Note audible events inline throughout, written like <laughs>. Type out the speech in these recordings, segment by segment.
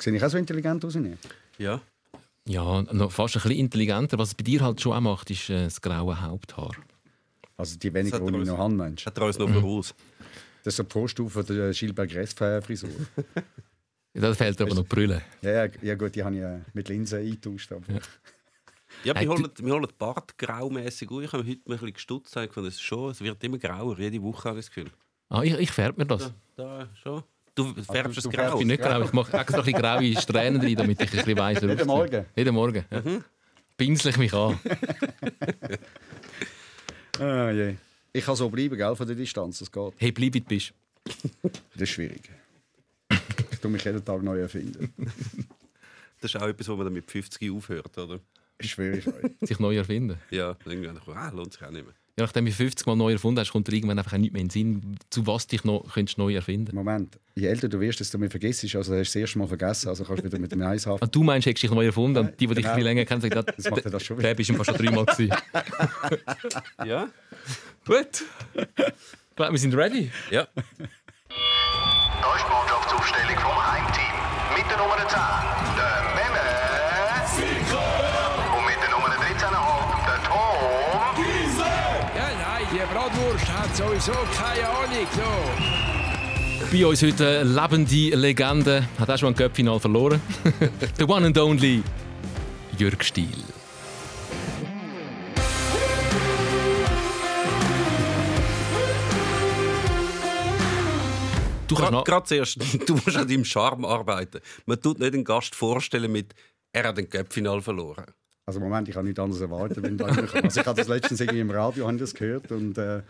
Sehe ich auch so intelligent aus? Nicht? Ja. Ja, noch fast ein bisschen intelligenter. Was es bei dir halt schon auch macht, ist äh, das graue Haupthaar. Also die weniger, Das hat die ich noch habe, meinst? Hat er uns noch voraus? Das ist so die Vorstufe der Gilbert Gress-Frisur. <laughs> Da fehlt aber noch Brille. ja, ja, ja, gut, die habe ich äh, mit Linsen eingetauscht. Aber Ja, Hey, wir holen, wir holen den Bart graumässig. Ich habe heute ein bisschen gestutzt. Ich fand, es ist schon, es wird immer grauer. Jede Woche habe ich das Gefühl. Ah, ich, ich färbe mir das. Da, da schon. Du färbst es grau. Ich bin nicht grau. Ich mache extra ein bisschen graue <laughs> Strähnen rein, damit ich ein bisschen weiss, Jeden. Morgen? Jeden Morgen. Ja. Pinsel ich mich an. <laughs> ah, je. Ich kann so bleiben, gell, von der Distanz. Das geht. Hey, bleib wie du bist. Das ist schwierig. Ich tue mich jeden Tag neu erfinden. Das ist auch etwas, wo man dann mit 50 aufhört, oder? Das ist schwierig. Sich neu erfinden. Ja, irgendwann ah, lohnt sich auch nicht mehr. Nachdem du 50 Mal neu erfunden hast, kommt dir irgendwann einfach nicht mehr in den Sinn, zu was dich noch könntest neu erfinden Moment, je älter du wirst, desto mehr vergisst du. Also hast du das erste Mal vergessen, also kannst du wieder mit dem Eis haben. Ah, du meinst, hättest dich neu erfunden und die, die dich Genau. viel länger kennen, sagen, Das macht das schon der wieder. bist du fast schon dreimal gewesen. <laughs> Ja? Gut. Ich glaube, wir sind ready. Ja. Da ist die Mannschaftsaufstellung vom Heimteam. Mit der Nummer 10, der hat sowieso keine Ahnung. So. Bei uns heute eine lebende Legende. Hat auch schon ein Cup-Final verloren. <laughs> The one and only Jürg Stiel. Du kannst Gerade noch... gerade zuerst, <laughs> du musst an deinem Charme arbeiten. Man tut nicht einen Gast vorstellen mit «Er hat den Cup-Final verloren». Also Moment, ich habe nichts anderes erwartet. Wenn da also ich habe das letztens irgendwie im Radio das gehört und, äh,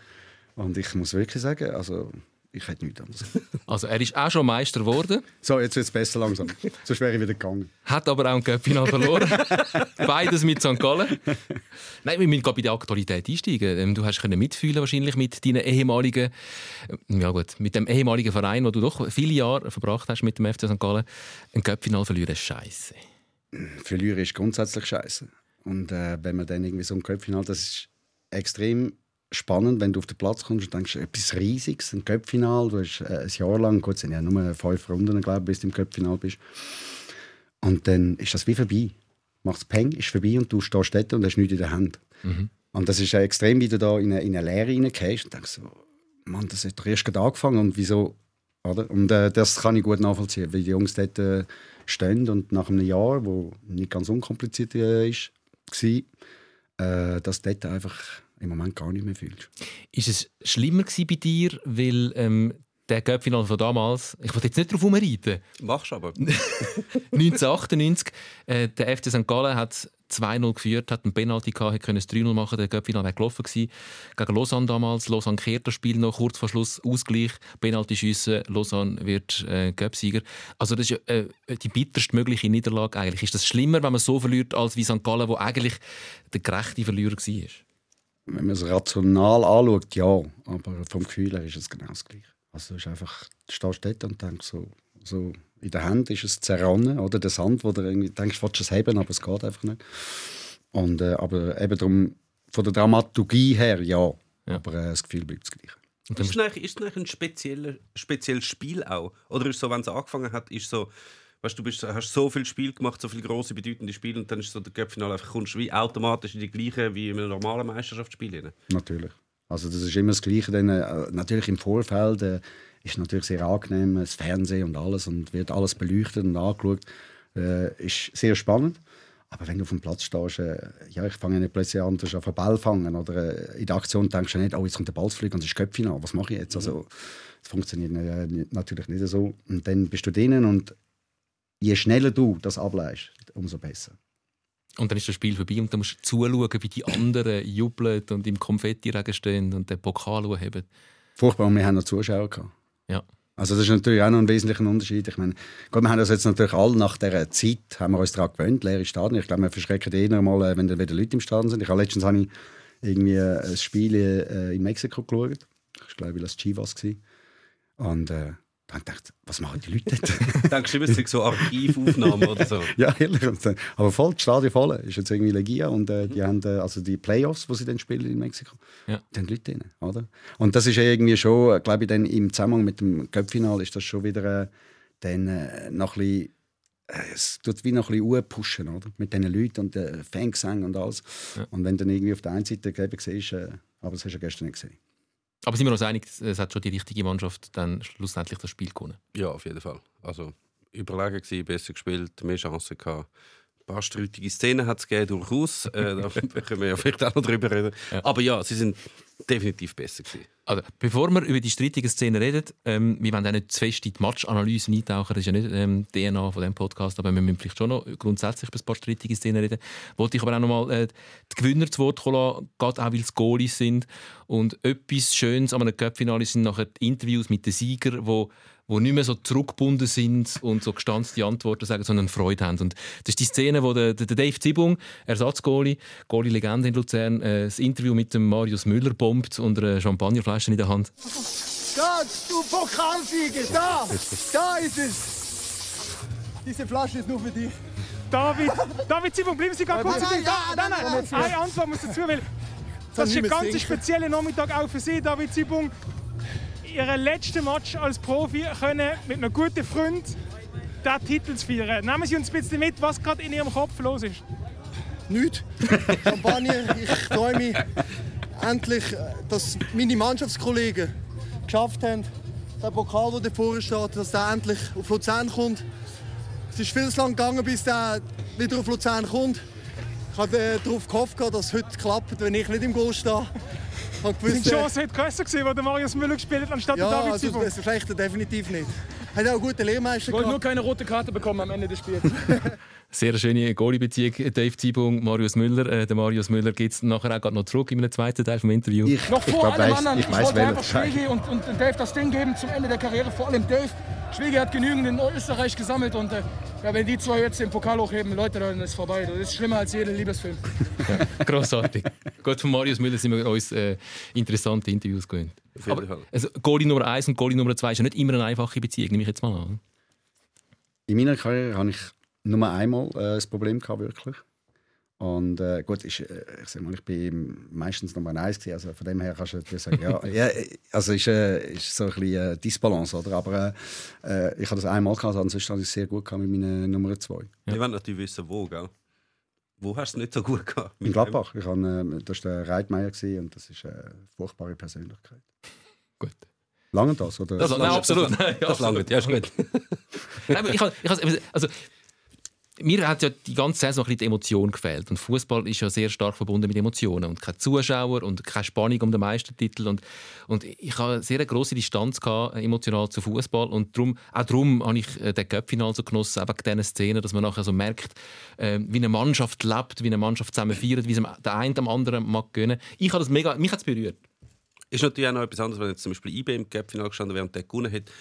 und ich muss wirklich sagen, also ich hätte nichts anderes. <laughs> Also er ist auch schon Meister geworden, So, jetzt wird es besser langsam. <laughs> Sonst wäre ich wieder gegangen. hat aber auch ein Cup-Final verloren. <laughs> Beides mit St. Gallen. Nein, wir müssen gerade bei der Aktualität einsteigen. Ähm, Du hast können mitfühlen wahrscheinlich mit deinen ehemaligen, äh, ja gut, mit dem ehemaligen Verein, wo du doch viele Jahre verbracht hast mit dem FC St. Gallen. Ein Cup-Final verlieren ist scheiße. Verlieren ist grundsätzlich scheiße. Und äh, wenn man dann irgendwie so ein Köpffinal, das ist extrem spannend, wenn du auf den Platz kommst und denkst, etwas Riesiges, ein Köpffinal, du hast äh, ein Jahr lang, gut, es sind ja nur fünf Runden, glaube ich, bis du im Köpffinal bist. Und dann ist das wie vorbei. Machst Peng, ist vorbei und du stehst dort und hast nichts in der Hand. Und das ist äh, extrem, wie du da in eine, in eine Leere reingehst und denkst so, Mann, das hat doch erst gerade angefangen und wieso, oder? Und äh, das kann ich gut nachvollziehen, weil die Jungs dort äh, stehen und nach einem Jahr, wo nicht ganz unkompliziert äh, ist, war, äh, dass dort einfach im Moment gar nicht mehr fühlst. Ist es schlimmer gewesen bei dir, weil ähm, der Cup-Final von damals, ich will jetzt nicht darauf herumreiten, Machst aber. <laughs> 1998, äh, der FC St. Gallen hat 2-0 geführt, hat einen Penalty gehabt, hätte können es 3-0 machen, der Cup-Final wäre gelaufen gewesen. Gegen Lausanne damals, Lausanne kehrt das Spiel noch, kurz vor Schluss Ausgleich, Penalty schiessen, Lausanne wird äh, Cup-Sieger. Also das ist ja äh, die bitterste mögliche Niederlage eigentlich. Ist das schlimmer, wenn man so verliert, als wie St. Gallen, wo eigentlich der gerechte Verlierer war? Wenn man es rational anschaut, ja, aber vom Gefühl her ist es genau das Gleiche. Also du ist einfach, du stehst dort und denkst so, so in der Hand ist es zerronnen, oder der Sand, wo du irgendwie denkst, du willst es haben, aber es geht einfach nicht. Und, äh, aber eben darum, von der Dramaturgie her, ja, Ja. aber äh, das Gefühl bleibt das Gleiche. Ist es eigentlich, ist es eigentlich ein spezieller, spezielles Spiel auch? Oder ist es so, wenn es angefangen hat, ist so, weißt, du bist, hast so viel Spiel gemacht, so viele große bedeutende Spiele und dann ist so der Cup-Final einfach kommst wie automatisch in die gleiche wie in einem normalen Meisterschaftsspiel rein. Natürlich. Also das ist immer das Gleiche. Dann, äh, natürlich im Vorfeld äh, ist natürlich sehr angenehm, das Fernsehen und alles und wird alles beleuchtet und angeschaut. Äh, ist sehr spannend. Aber wenn du auf dem Platz stehst, äh, ja, ich fange nicht plötzlich an, du auf den Ball fangen oder äh, in der Aktion denkst du nicht, oh, jetzt kommt der Ball zu fliegen und es ist Köpfchen was mache ich jetzt? Also, das funktioniert äh, natürlich nicht so. Und dann bist du drinnen und je schneller du das ableist, umso besser. Und dann ist das Spiel vorbei und dann musst du zuschauen, wie die anderen <laughs> jubeln und im Konfettiregen stehen und den Pokal haben. Furchtbar, und wir haben noch Zuschauer gehabt. Ja. Also das ist natürlich auch noch ein wesentlicher Unterschied. Ich meine, gut, wir haben das jetzt natürlich alle nach dieser Zeit haben wir uns daran gewöhnt, leere Stadien. Ich glaube, wir verschrecken eher mal, äh, wenn da wieder Leute im Stadion sind. Ich habe letztens habe ich irgendwie äh, ein Spiel äh, in Mexiko geschaut. Ich glaube, das war Chivas. Und äh, dann dachte ich, was machen die Leute dort? Denkst du immer, es sind so Archivaufnahmen oder so? ja, ehrlich. Äh, Aber voll, das Stadion voll. Ist jetzt irgendwie Legia und äh, die haben äh, also die Playoffs, wo sie dann spielen in Mexiko. Ja. Da haben Leute drin, oder? Und das ist ja irgendwie schon, äh, glaube ich, dann im Zusammenhang mit dem Cup-Final ist das schon wieder äh, dann, äh, noch ein bisschen äh, es tut wie noch ein bisschen pushen, oder? Mit diesen Leuten und den Fangesängen und alles. Und wenn dann irgendwie auf der einen Seite siehst, äh, aber das hast du ja gestern nicht gesehen. Aber sind wir uns einig, es hat schon die richtige Mannschaft dann schlussendlich das Spiel gewonnen? Ja, auf jeden Fall. Also überlegen gewesen, besser gespielt, mehr Chancen gehabt. Paar streitige Szenen hat es durchaus. Äh, da <laughs> können wir ja vielleicht auch noch drüber reden. Aber ja, sie sind definitiv besser gewesen. Also, bevor wir über die strittigen Szenen reden, ähm, wir wollen auch nicht zu fest in die Matchanalyse eintauchen, das ist ja nicht ähm, DNA von diesem Podcast, aber wir müssen vielleicht schon noch grundsätzlich über ein paar strittige Szenen reden. Wollte ich aber auch noch mal äh, die Gewinner zu Wort kommen gerade auch weil es Goalies sind. Und etwas Schönes an einem Cup-Finale sind nachher die Interviews mit den Siegern, wo wo nicht mehr so zurückgebunden sind und so gestanzte Antworten sagen, sondern Freude haben. Und das ist die Szene, wo der, der Dave Zibung, Ersatzgoalie, Goalie-Legende in Luzern, äh, das Interview mit dem Marius Müller bombt und eine Champagnerflasche in der Hand. Da, du Pokalsieger, da, da ist es. Diese Flasche ist nur für dich. David, David Simon, bleiben Sie ganz kurz. Nein, Nein, nein, nein, nein, nein, nein, eine Antwort muss dazu, weil das ist ein ganz spezieller Nachmittag auch für Sie, David Simon. Ihren letzten Match als Profi können mit einem guten Freund den Titel zu feiern. Nehmen Sie uns ein bisschen mit, was gerade in Ihrem Kopf los ist. Nicht. <laughs> Champagner, ich mich endlich, äh, dass meine Mannschaftskollegen geschafft haben, der Pokal, der davor steht, dass der endlich auf Luzern kommt. Es ist viel zu lang gegangen, bis der wieder auf Luzern kommt. Ich habe äh, darauf gehofft, dass es heute klappt, wenn ich nicht im Goal stehe. Ich habe gewusst, Die Chance hätte grösser gewesen, wo der Marius Müller gespielt hat, anstatt ja, der David also Simon. das schlechter definitiv nicht. Hat auch einen guten Lehrmeister Ich wollte nur gehabt. keine rote Karte bekommen am Ende des Spiels. <laughs> Sehr schöne Goalie-Beziehung. Dave Zibung, Marius Müller. Äh, der Marius Müller geht es nachher auch gerade noch zurück in einem zweiten Teil vom Interview. Ich, Noch ich vor glaub, allem weiss- anderen. Ich Ich, weiß, wollte einfach welcher Schwegi und, und Dave das Ding geben zum Ende der Karriere. Vor allem Dave. Schwegi hat genügend in Österreich gesammelt und äh, ja, wenn die zwei jetzt den Pokal hochheben, Leute, dann ist es vorbei. Das ist schlimmer als jeder Liebesfilm. <laughs> Grossartig. Gut, von Marius Müller sind wir uns äh, interessante Interviews gewöhnt. Also, Goalie Nummer 1 und Goalie Nummer 2 ist ja nicht immer eine einfache Beziehung, nehme ich jetzt mal an. In meiner Karriere hatte ich nur einmal äh, das Problem gehabt, wirklich. Und äh, gut, ist, äh, ich sag mal, ich bin meistens Nummer eins gewesen, also von dem her kannst du natürlich sagen, ja, <laughs> ja also ist, äh, ist so ein bisschen äh, Disbalance, oder? Aber äh, äh, ich habe das einmal gehabt, ansonsten hatte ich es sehr gut gehabt mit meiner Nummer zwei. Wir wollen natürlich wissen, wo, gell? Wo hast du es nicht so gut gehabt? In Gladbach. Ich habe, äh, das war der Reitmeier gewesen, und das ist eine furchtbare Persönlichkeit. Gut. Lange das, oder? Das, nein, absolut. <laughs> Nein, Das langt, ja, ist gut. <laughs> Nein, ich, hab- ich, hab- also, mir hat ja die ganze Saison ein bisschen die Emotion gefehlt. Und Fußball ist ja sehr stark verbunden mit Emotionen. Und keine Zuschauer und keine Spannung um den Meistertitel. Und, und ich eine sehr grosse Distanz gehabt, emotional zu Fußball. Und darum, auch darum habe ich äh, den Cup-Final so genossen, eben diese Szenen, dass man nachher so merkt, äh, wie eine Mannschaft lebt, wie eine Mannschaft zusammen feiert, wie es der eine dem anderen mag gönnen. Ich habe das mega, mich hat es berührt. Ist natürlich auch noch etwas anderes, wenn jetzt zum Beispiel IB im Cup-Final gestanden wäre und der gewonnen hätte,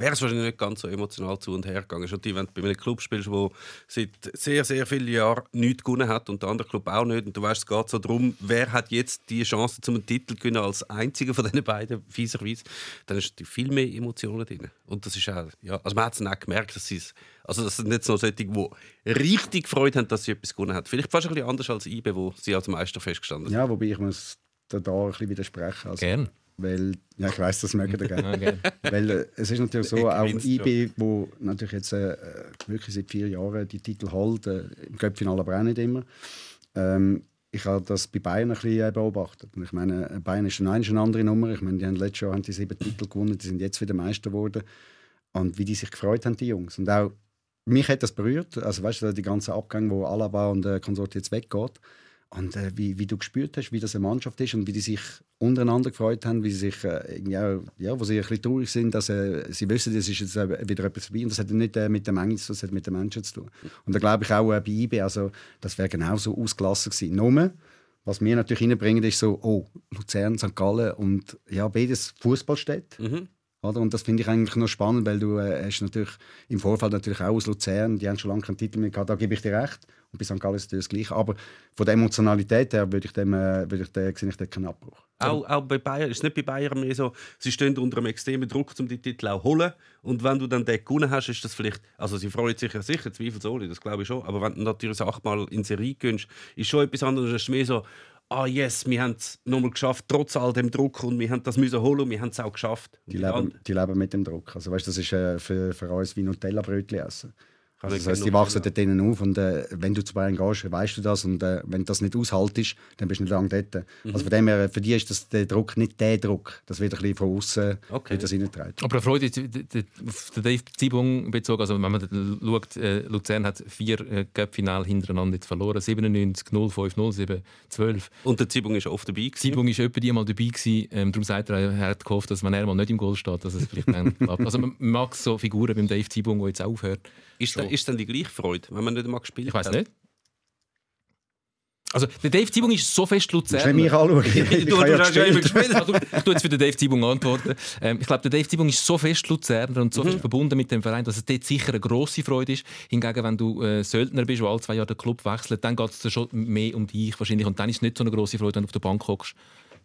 wäre es wahrscheinlich nicht ganz so emotional zu und her gegangen. Ist natürlich, wenn du bei einem Club spielst, der seit sehr, sehr vielen Jahren nichts gewonnen hat und der andere Club auch nicht und du weißt, es geht so darum, wer hat jetzt die Chance zum Titel zu gewinnen als einziger von diesen beiden, fieserweise, dann ist natürlich viel mehr Emotionen drin. Und das ist auch, ja, also man hat es auch gemerkt, dass sie es, also das sind nicht so solche, die richtig Freude haben, dass sie etwas gewonnen haben. Vielleicht fast ein bisschen anders als IB, wo sie als Meister festgestanden sind. Ja, wobei ich muss da, ein bisschen widersprechen. Also, Gern. Weil, ja, ich weiß, das mögen ihr gerne. <laughs> Gern. Weil äh, es ist natürlich so, Ich auch IB, wo natürlich jetzt äh, wirklich seit vier Jahren die Titel holt, äh, im Cup-Finale aber auch nicht immer. Ähm, ich habe das bei Bayern ein bisschen äh, beobachtet. Und ich meine, äh, Bayern ist schon eine, eine andere Nummer. Ich meine, die haben letztes Jahr haben die sieben Titel gewonnen, die sind jetzt wieder Meister geworden. Und wie die sich gefreut haben, die Jungs. Und auch mich hat das berührt. Also weißt du, die ganzen Abgänge, wo Alaba und äh, Konsort jetzt weggeht. Und äh, wie, wie du gespürt hast, wie das eine Mannschaft ist und wie die sich untereinander gefreut haben, wie sie sich äh, irgendwie auch, ja, wo sie ein bisschen traurig sind, dass äh, sie wissen, es ist jetzt äh, wieder etwas vorbei. Und das hat nicht äh, mit dem Menge zu tun, das hat mit den Menschen zu tun. Und da glaube ich auch äh, bei IB, also das wäre genauso ausgelassen gewesen. Nur, was wir natürlich reinbringen, ist so, oh, Luzern, St. Gallen und ja, beides Fußballstädte. Oder? Und das finde ich eigentlich noch spannend, weil du äh, hast natürlich im Vorfeld natürlich auch aus Luzern, die haben schon lange keinen Titel mehr gehabt, da gebe ich dir recht. Und bei St. Gallen ist das Gleiche. Aber von der Emotionalität her würde ich dem, äh, würde ich dem, sehe ich da keinen Abbruch. Auch, auch bei Bayern ist es nicht bei Bayern mehr so, sie stehen unter einem extremen Druck, um die Titel auch zu holen. Und wenn du dann den gewonnen hast, ist das vielleicht, also sie freuen sich ja sicher, zweifelsohne, das glaube ich schon. Aber wenn du natürlich achtmal in Serie gönnst, ist schon etwas anderes. Es ist mehr so, ah yes, wir haben es nochmal geschafft, trotz all dem Druck und wir haben das müssen holen und wir haben es auch geschafft. Die die leben, die leben mit dem Druck. Also weißt, das ist äh, für, für uns wie Nutella-Brötchen essen. Also ich das heisst, die wachsen dort drinnen auf und äh, wenn du zu Bayern gehst, weißt du das und äh, wenn du das nicht aushaltest, dann bist du nicht lange dort. Mhm. Also von dem her, für die ist das der Druck nicht der Druck. Das wird ein bisschen von außen Okay. wird das reingetragen. Aber eine Freude auf den Dave Zibung bezogen, also wenn man schaut, äh, Luzern hat vier äh, Cup-Finale hintereinander jetzt verloren, 97, 05, 07, 12. Und der Zibung ist oft dabei. gewesen. Zibung ist etwa die mal dabei gewesen, ähm, darum sagt er, er hat gehofft, dass wenn er mal nicht im Goal steht, dass es vielleicht dann <laughs> klappt. Also man mag so Figuren beim Dave Zibung, der jetzt aufhört. Ist, dann, ist dann die gleiche Freude, wenn man nicht einmal gespielt Ich weiß hat? nicht. Also der Dave Zibung ist so fest Du musst Luzern. nicht mich anschauen. Ich, ich, Du, habe du ja hast ja immer gespielt. Also, ich tue jetzt für den Dave Zibung antworten. Ähm, ich glaube, der Dave Zibung ist so fest Luzerner und so fest verbunden mit dem Verein, dass es dort sicher eine grosse Freude ist. Hingegen, wenn du äh, Söldner bist, der alle zwei Jahre den Club wechselt, dann geht es schon mehr um dich wahrscheinlich. Und dann ist es nicht so eine grosse Freude, wenn du auf der Bank hockst,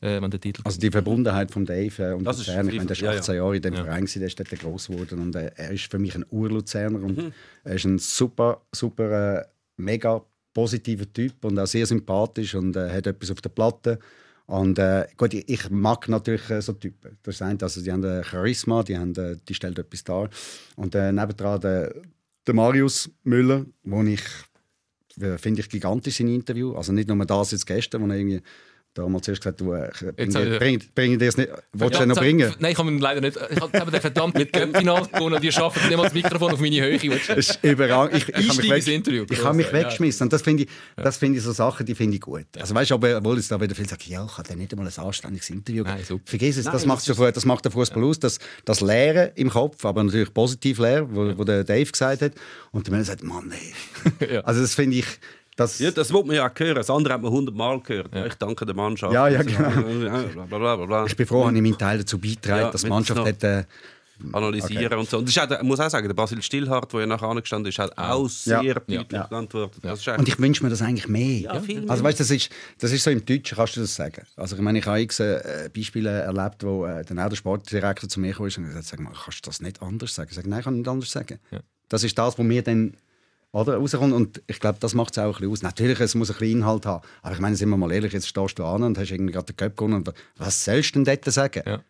äh, wenn der Titel Also die Verbundenheit von Dave äh, und Das ist Luzern, ich meine, der ist ja, ja. 18 Jahre in dem Verein, gewesen, der ist dort groß geworden und äh, er ist für mich ein Ur-Luzerner und er ist ein super, super, äh, mega positiver Typ und auch sehr sympathisch und äh, hat etwas auf der Platte. Und äh, gut, ich, ich mag natürlich äh, so Typen. Das eine, also die haben äh, Charisma, die, haben, äh, die stellen etwas dar. Und äh, nebendran der, der Marius Müller, wo ich finde ich gigantisch in Interview. Also nicht nur das jetzt gestern, wo er irgendwie da haben wir zuerst gesagt, du, äh, bring, bring, bring dir das nicht. Willst du den noch bringen? Nein, ich kann ihn leider nicht. Ich habe den verdammt mit Cup-Final gewonnen und ihr schafft nicht mal das Mikrofon auf meine Höhe. Das ist überall. Ich, ich, habe mich, weg, Interview. ich habe mich Ja. weggeschmissen. Und das finde ich, das finde ich so Sachen, die finde ich gut. Also weißt du, obwohl es da wieder viele sagen, ja, ich habe nicht einmal ein anständiges Interview. Nein, super. Vergiss es, das, Nein, macht das der, das macht der Fußball aus. Das, das Leeren im Kopf, aber natürlich positiv leer, wo, wo der Dave gesagt hat. Und der Mensch sagt, Mann, ey. <laughs> Ja. Also das finde ich, das, Ja, das muss man ja auch hören. Das andere hat man hundertmal gehört. Ich danke der Mannschaft. Ja, ja, genau. Ich bin froh, dass ich meinen Teil dazu beitragen, Ja, dass die Mannschaft noch- hat, äh, analysieren und so. Und das ist auch, ich muss auch sagen, der Basil Stillhardt, der ja nachher angestanden ist, hat auch sehr Ja. deutlich Ja. geantwortet. Das ist Und ich wünsche mir das eigentlich mehr. Ja, viel mehr. Also weißt, das ist, das ist so im Deutschen, kannst du das sagen. Also ich meine, ich habe x äh, Beispiele erlebt, wo äh, dann auch der Sportdirektor zu mir kam und gesagt hat, sag mal, kannst du das nicht anders sagen? Ich sage, nein, ich kann nicht anders sagen. Das ist das, was mir dann oder, rauskommt. Und ich glaube, das macht es auch ein bisschen aus. Natürlich, es muss ein bisschen Inhalt haben. Aber ich meine, sind wir mal ehrlich, jetzt stehst du an und hast irgendwie gerade den Cup gewonnen. Was sollst du denn dort sagen? Ja.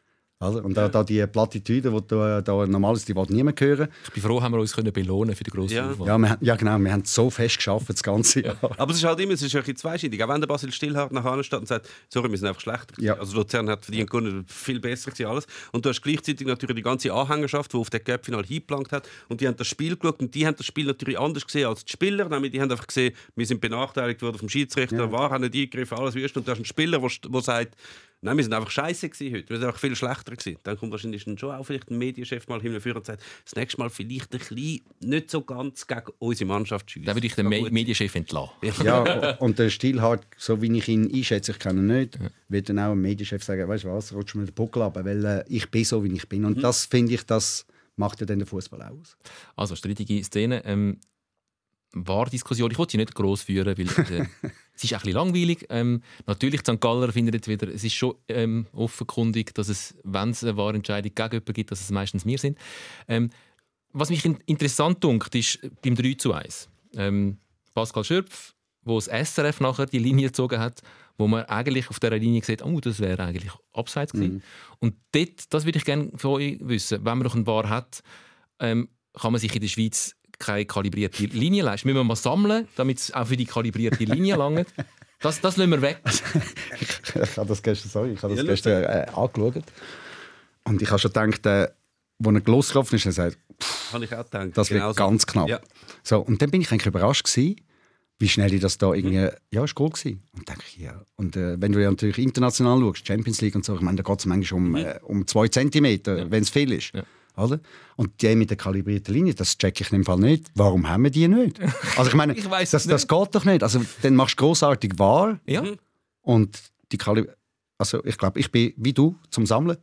Oder? Und da, da die Plattitüde, die da, da normal ist, die will niemand hören. Ich bin froh, haben wir uns können belohnen für den grossen Ja. Aufwand. Ja, wir, ja, genau, wir haben so fest geschafft das ganze Jahr. <laughs> Aber es ist halt immer es ist ein bisschen zweischneidig. Auch wenn der Basil Stillhardt nach vorne steht und sagt, sorry, wir sind einfach schlechter. Ja. Also Luzern hat verdient gewonnen, viel besser gewesen alles. Und du hast gleichzeitig natürlich die ganze Anhängerschaft, die auf den Cup-Final hingeplankt hat. Und die haben das Spiel geschaut und die haben das Spiel natürlich anders gesehen als die Spieler. Nämlich die haben einfach gesehen, wir sind benachteiligt worden vom Schiedsrichter, Ja. war, haben nicht eingegriffen, alles wüst. Und du hast einen Spieler, der sagt, Nein, wir sind einfach scheiße gewesen heute. Wir sind einfach viel schlechter gewesen. Dann kommt wahrscheinlich dann schon auch vielleicht ein Medienchef mal hinführen und sagt, das nächste Mal vielleicht ein bisschen nicht so ganz gegen unsere Mannschaft schiessen. Da würde ich den Me Medienchef entlassen. Ja, und der Stilhart, so wie ich ihn einschätze, ich kenne ihn nicht, wird dann auch ein Medienchef sagen, weißt du was, rutsch mir den Buckel ab, weil äh, ich bin so, wie ich bin. Und das finde ich, das macht ja dann den Fußball auch aus. Also, strittige Szene. Ähm, War-Diskussion. Ich wollte sie nicht gross führen, weil äh, <laughs> es ist ein bisschen langweilig. Ähm, natürlich, St. Galler findet jetzt wieder, es ist schon ähm, offenkundig, dass es, wenn es eine Wahrentscheidung gegen jemanden gibt, dass es meistens wir sind. Ähm, was mich in interessant dunkt, ist beim 3 zu 1. Ähm, Pascal Schürpf, wo das SRF nachher die Linie gezogen hat, wo man eigentlich auf dieser Linie sieht, oh, das wäre eigentlich abseits gewesen. Und dort, das würde ich gerne von euch wissen, wenn man noch einen Bar hat, ähm, kann man sich in der Schweiz keine kalibrierte Linie leisten. Müssen wir mal sammeln, damit es auch für die kalibrierte Linie <laughs> langt. Das, das lassen wir weg. ich habe das gestern, sorry, ich habe das Ja, gestern äh, angeschaut. Und ich habe schon gedacht, äh, als er losgelaufen ist, er sagt, Habe ich auch gedacht. das wird Genau so. ganz knapp. Ja. So, und dann bin ich eigentlich überrascht gewesen, wie schnell ich das da irgendwie, ja, ist cool gewesen. Und denke ich, ja. Und äh, wenn du ja natürlich international schaust, Champions League und so, ich meine, da geht es manchmal um, äh, um zwei Zentimeter, wenn es viel ist. Ja. Oder? Und die mit der kalibrierten Linie, das checke ich im Fall nicht. Warum haben wir die nicht? <laughs> Also ich meine, Ich weiss das, das geht doch nicht. Also dann machst du großartig wahr Ja? und die Kalib also ich glaube, ich bin wie du zum Sammeln.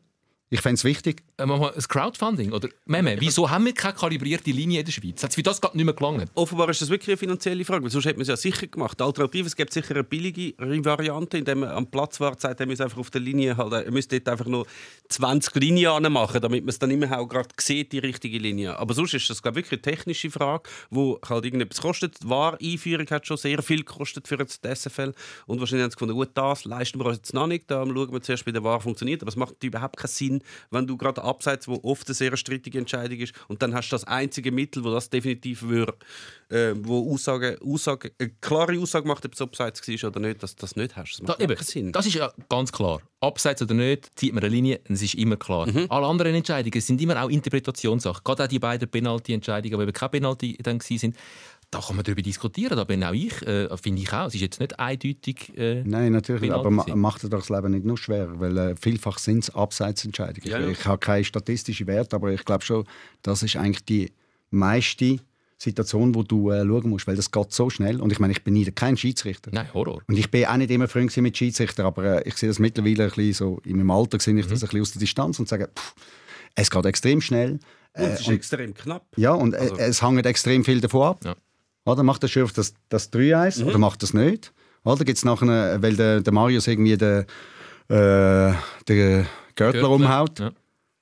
Ich fände es wichtig. Äh, machen wir ein Crowdfunding. Oder, Meme, wieso haben wir keine kalibrierte Linie in der Schweiz? Hat es für das gerade nicht mehr gelangt? Offenbar ist das wirklich eine finanzielle Frage, weil sonst hätte man es ja sicher gemacht. Die Alternative, es gibt sicher eine billige Variante, indem man am Platz wartet, sagt, er müsste einfach auf der Linie halt, er müsste dort einfach nur 20 Linien machen, damit man es dann immer auch gerade sieht, die richtige Linie. Aber sonst ist das glaube ich, wirklich eine technische Frage, die halt irgendetwas kostet. Die Wahr-Einführung hat schon sehr viel gekostet für das SFL und wahrscheinlich haben sie gefunden, gut, das leisten wir uns jetzt noch nicht, da schauen wir zuerst, wie der Wahr funktioniert, aber es macht überhaupt keinen Sinn, wenn du gerade abseits, wo oft eine sehr strittige Entscheidung ist, und dann hast du das einzige Mittel, wo das definitiv würde, äh, wo Aussage, Aussage, eine klare Aussage macht, ob es abseits war oder nicht, dass du das nicht hast. Das Da, macht eben, keinen Sinn. das ist ja ganz klar. Abseits oder nicht, zieht man eine Linie, es ist immer klar. Mhm. Alle anderen Entscheidungen sind immer auch Interpretationssache. Gerade auch die beiden Penalty-Entscheidungen, die eben keine Penalty dann waren, da kann man darüber diskutieren. Da bin auch ich, äh, finde ich auch. Es ist jetzt nicht eindeutig. Äh, Nein, natürlich, aber ma macht das Leben nicht nur schwer, weil äh, vielfach sind es Abseitsentscheidungen. Ja, ja. Ich, habe keine statistischen Werte, aber ich glaube schon, das ist eigentlich die meiste Situation, wo du äh, schauen musst, weil das geht so schnell. Und ich meine, ich bin nie kein Schiedsrichter. nein, Horror. Und ich bin auch nicht immer Freund mit Schiedsrichter, aber äh, ich sehe das mittlerweile ein bisschen so, in meinem Alter sehe ich Mhm. das ein bisschen aus der Distanz und sage, pff, es geht extrem schnell. und es ist und- extrem knapp. Ja, und Also- äh, es hängt extrem viel davon ab. Ja. Oder macht der Schürf das, das 3-1 oder macht das nicht? Oder gibt es nachher, weil der, der Marius irgendwie den, äh, den Gürtler umhaut? Ja.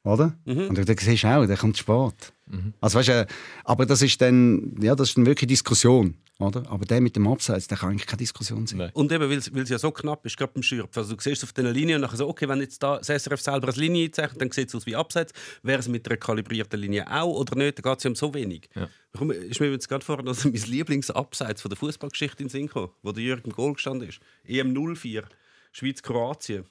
Oder? Und dann siehst du auch, der kommt spät. Also, weißt, du, aber das ist, dann, ja, das ist dann wirklich Diskussion. Oder? Aber der mit dem Abseits, der kann eigentlich keine Diskussion sein. Nein. Und eben, weil es ja so knapp ist, gerade beim Schürpf. Also du siehst auf dieser Linie und nachher so, okay, wenn jetzt da das SRF selber eine Linie einzeichnet, dann sieht es aus wie Abseits. Wäre es mit einer kalibrierten Linie auch oder nicht, dann geht es ja um so wenig. Ja. Warum ist mir jetzt gerade vorhin also mein Lieblingsabseits von der Fußballgeschichte in Sinn gekommen, wo der Jürgen im Goal gestanden ist. EM 04, Schweiz-Kroatien.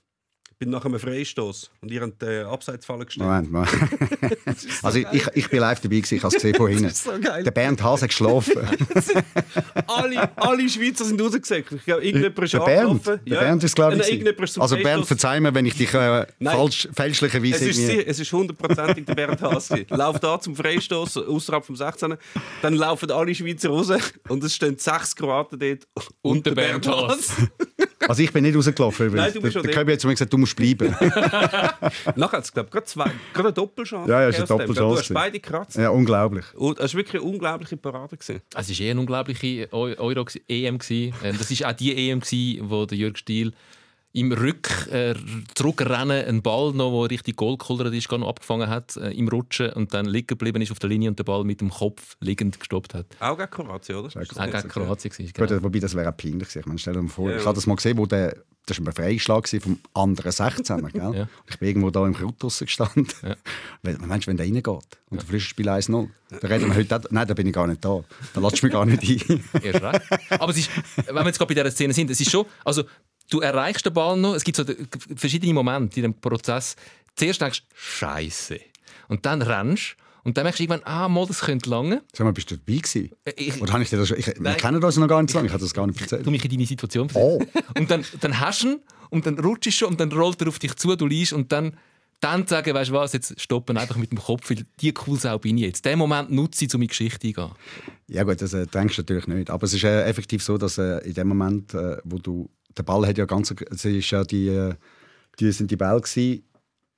Ich bin nach einem Freistoß und ihr habt den Abseitsfallen gestellt. Moment, Moment. <laughs> <laughs> also ich, ich, ich bin live dabei, gewesen, ich habe es gesehen von <laughs> hinten. so geil. Der Bernd Haas hat geschlafen. alle, alle Schweizer sind rausgesagt. Ich glaube, irgendjemand ist der Bernd, angelaufen. der Bernd ist glaube ich. Nein, also Bernd, verzeih mir, wenn ich dich äh, falsch, fälschlicherweise Es ist, irgendwie- sie- es ist hundertprozentig der Bernd Haas. Lauft da zum Freistoß außerhalb vom 16. Dann laufen alle Schweizer raus und es stehen sechs Kroaten dort Und der Bernd Haas. Also ich bin nicht rausgelaufen übrigens. Nein, du bist der. Köbi hat zu mir gesagt, du musst bleiben. <laughs> Nachher hat es, glaube ich, gerade zwei, gerade eine Doppelchance. Ja, ja, es ist eine dem. Du Doppelchance hast beide gekratzt. ja, unglaublich. Und es war wirklich eine unglaubliche Parade. Gewesen. Es war eh eine unglaubliche Eu- Euro-EM. gewesen. Äh, Das war auch die EM, gewesen, wo der Jürg Stiel im Rück äh, zurückrennen einen Ball noch, der richtig Goal gekullert ist, gar noch abgefangen hat äh, im Rutschen und dann liegen geblieben ist auf der Linie und den Ball mit dem Kopf liegend gestoppt hat. Auch gegen Kroatien, oder? Auch nicht gegen? Kroatien war Gut, genau. wobei das wäre auch peinlich gewesen. Ich meine, stell dir mal vor, Ja, ich ja. habe das mal gesehen, wo der, das war ein Freischlag gewesen vom anderen 16 gell? Ja. Und Ich bin irgendwo da im Kraut draussen gestanden. Ja. <laughs> Du, wenn der reingeht und der Frische Spiel 1-0, dann reden wir heute auch, nein, da bin ich gar nicht da. Da lässt du mich gar nicht <laughs> ein. Erst recht. Aber es ist, wenn wir jetzt gerade bei dieser Szene sind, es ist schon, also du erreichst den Ball noch, es gibt so de- verschiedene Momente in dem Prozess. Zuerst denkst du, Scheiße. Und dann rennst und dann merkst du irgendwann, ah, mal, das könnte lange. Sag mal, bist du dabei gewesen? Äh, Ich, Oder habe ich dir das schon... Ich, wir kennen das noch gar nicht so lange, ich habe das gar nicht erzählt. tu mich in deine Situation Oh. versetzen. <laughs> Und dann, dann hast du ihn und dann rutschst du schon und dann rollt er auf dich zu, du liest und dann, dann zu sagen, weißt du was, jetzt stoppen einfach mit dem Kopf, weil die Coolsau bin ich jetzt. Den Moment nutze ich, um in die Geschichte einzugehen. Ja gut, das äh, denkst du natürlich nicht. Aber es ist äh, effektiv so, dass äh, in dem Moment, äh, wo du... Der Ball hat ja ganz... Es ist ja die... Äh, die sind die Bälle gewesen,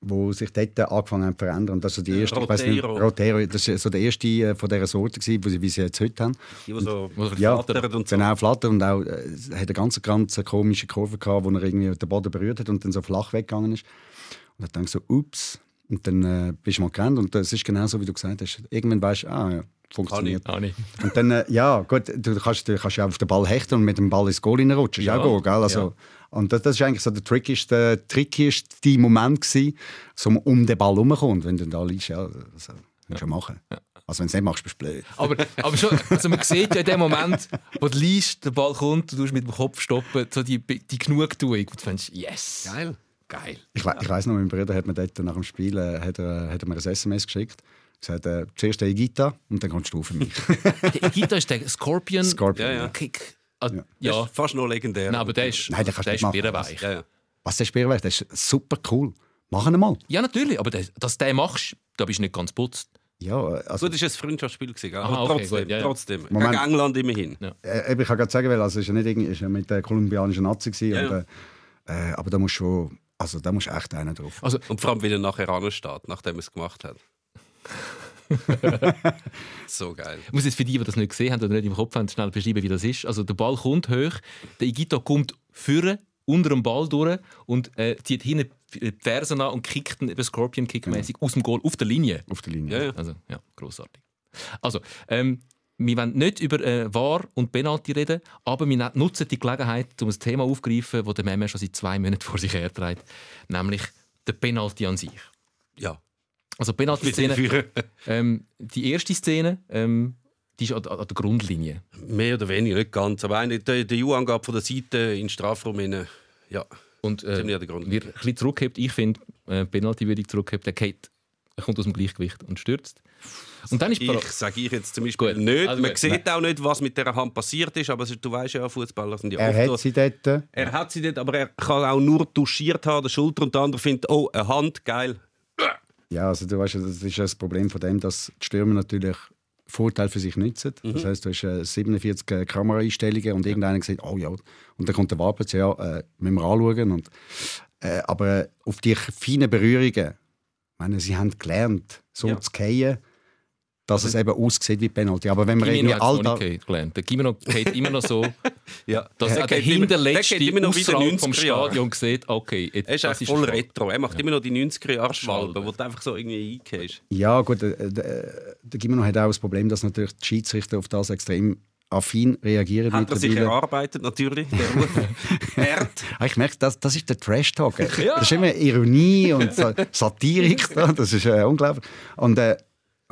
wo sich dort angefangen haben zu verändern. Und das so die erste... Weiss nicht. Rotero. Das ist so der erste äh, von dieser Sorte gewesen, wie sie- wie sie jetzt heute haben. Die, die so Ja, flattern und so. Genau, flatter und auch äh, es hat eine ganz, ganz komische Kurve gehabt, wo er irgendwie den Boden berührt hat und dann so flach weggegangen ist. Und dann denkst du so, ups. Und dann äh, bist du mal gerannt und das ist genau so, wie du gesagt hast. Irgendwann weißt du, ah ja, funktioniert. Ah, nicht. Und dann, äh, ja, gut, du kannst, du kannst ja auf den Ball hechten und mit dem Ball ins Goal reinrutschen. Ja, Ja, ja go, gell? Also, Und das, das ist eigentlich so der trickigste, trickigste Moment gewesen, so um den Ball herumkommt. Wenn du da liegst, ja, das äh, musst du machen. Also wenn du es nicht machst, bist du blöd. Aber, aber schon, also man sieht ja in dem Moment, wo du liest, der Ball kommt, du tust mit dem Kopf stoppen, so die, die Genugtuung. Und du denkst, yes. Geil. Geil. Ich, we ich weiss noch, mein Bruder hat mir dort nach dem Spiel äh, hat er, hat er mir ein SMS geschickt. Gesagt, äh, zuerst der Igita und dann kommst du für mich. <laughs> Der Igita ist der Scorpion. Scorpion. Ja, ja. Kick. Ah, Ja. ja. Das ist fast noch legendär. Nein, aber der ist, Nein, kannst der nicht ist birrenweich. ja, ja. Was der Spielwerk, das ist super cool. Machen wir mal. Ja, natürlich, aber der, dass du den machst, da bist du nicht ganz putzt. Ja, also, Gut, das war ein Freundschaftsspiel, gewesen, gell? Aha, aber okay, trotzdem. gut, ja, ja. trotzdem. Moment. Gegen England immerhin. äh, ich kann gerade sagen, weil also es ist ja nicht irgendwie, ist ja mit der kolumbianischen Nazi Ja, und, äh, äh, aber da musst du schon, also da musst du echt einen drauf. Also, Und vor allem, wie er nachher ansteht, nachdem er es gemacht hat. <laughs> so geil. ich muss jetzt für die, die das nicht gesehen haben oder nicht im Kopf haben, schnell beschreiben, wie das ist. Also der Ball kommt hoch, der Igito kommt führen unter dem Ball durch und äh, zieht hinten die Fersen an und kickt ihn eben Scorpion Kick mäßig aus dem Goal auf der Linie. Auf der Linie. Ja, ja. Also ja, großartig. Also ähm, wir wollen nicht über äh, War und Penalty reden, aber wir nutzen die Gelegenheit, um ein Thema aufzugreifen, das der Meme schon seit zwei Monaten <laughs> vor sich herträgt, nämlich der Penalty an sich. Ja. Also Wir Penalty-Szene, ähm, die erste Szene, ähm, die ist an, an der Grundlinie. mehr oder weniger, nicht ganz. Aber eine, der, der Juan gab von der Seite in den Strafraum rein. Ja. Und äh, Ziemlich an der Grundlinie. wird ein bisschen zurückgehebt. Ich finde, äh, Penalty würde ich zurückgehebt. Der geht, er kommt aus dem Gleichgewicht und stürzt. Und dann ist Ich sage ich jetzt zum Beispiel Gut. nicht. Also Man gut. sieht auch nicht, was mit dieser Hand passiert ist, aber du weißt ja, Fußballer sind ja Er oft hat sie dort. Er hat sie dort, aber er kann auch nur touchiert haben, der Schulter, und der andere findet, oh, eine Hand, geil. Ja, also du weißt, das ist das Problem von dem, dass die Stürmer natürlich Vorteil für sich nutzen. Mhm. Das heißt, du hast äh, 47 Kameraeinstellungen und irgendeiner sagt, oh ja, und dann kommt der Wahlplatz, ja, äh, müssen wir anschauen. Und, äh, aber äh, auf die feinen Berührungen, meine, sie haben gelernt, so Ja. zu gehen, dass es eben aussieht wie Penalty. Aber wenn man irgendwie all noch da, gelernt. Der Gimeno geht immer noch so, <laughs> Ja. dass Der er der Hinterletzte der geht immer noch wie der außerhalb vom 90er Jahre. Stadion sieht, okay, jetzt, Er ist das eigentlich voll retro. Er macht immer noch die 90er-Jahre-Schwalbe, Schwalbe. wo du einfach so irgendwie eingehst. Ja, gut, äh, äh, der Gimeno hat auch das Problem, dass natürlich die Schiedsrichter auf das extrem affin reagieren Hat er sich erarbeitet, natürlich. Der. Herd. <laughs> Ah, Ich merke, das, das ist der Trash-Talk. Das ist immer Ironie und Sa- <laughs> Satirik. da. Das ist äh, unglaublich. Und, äh,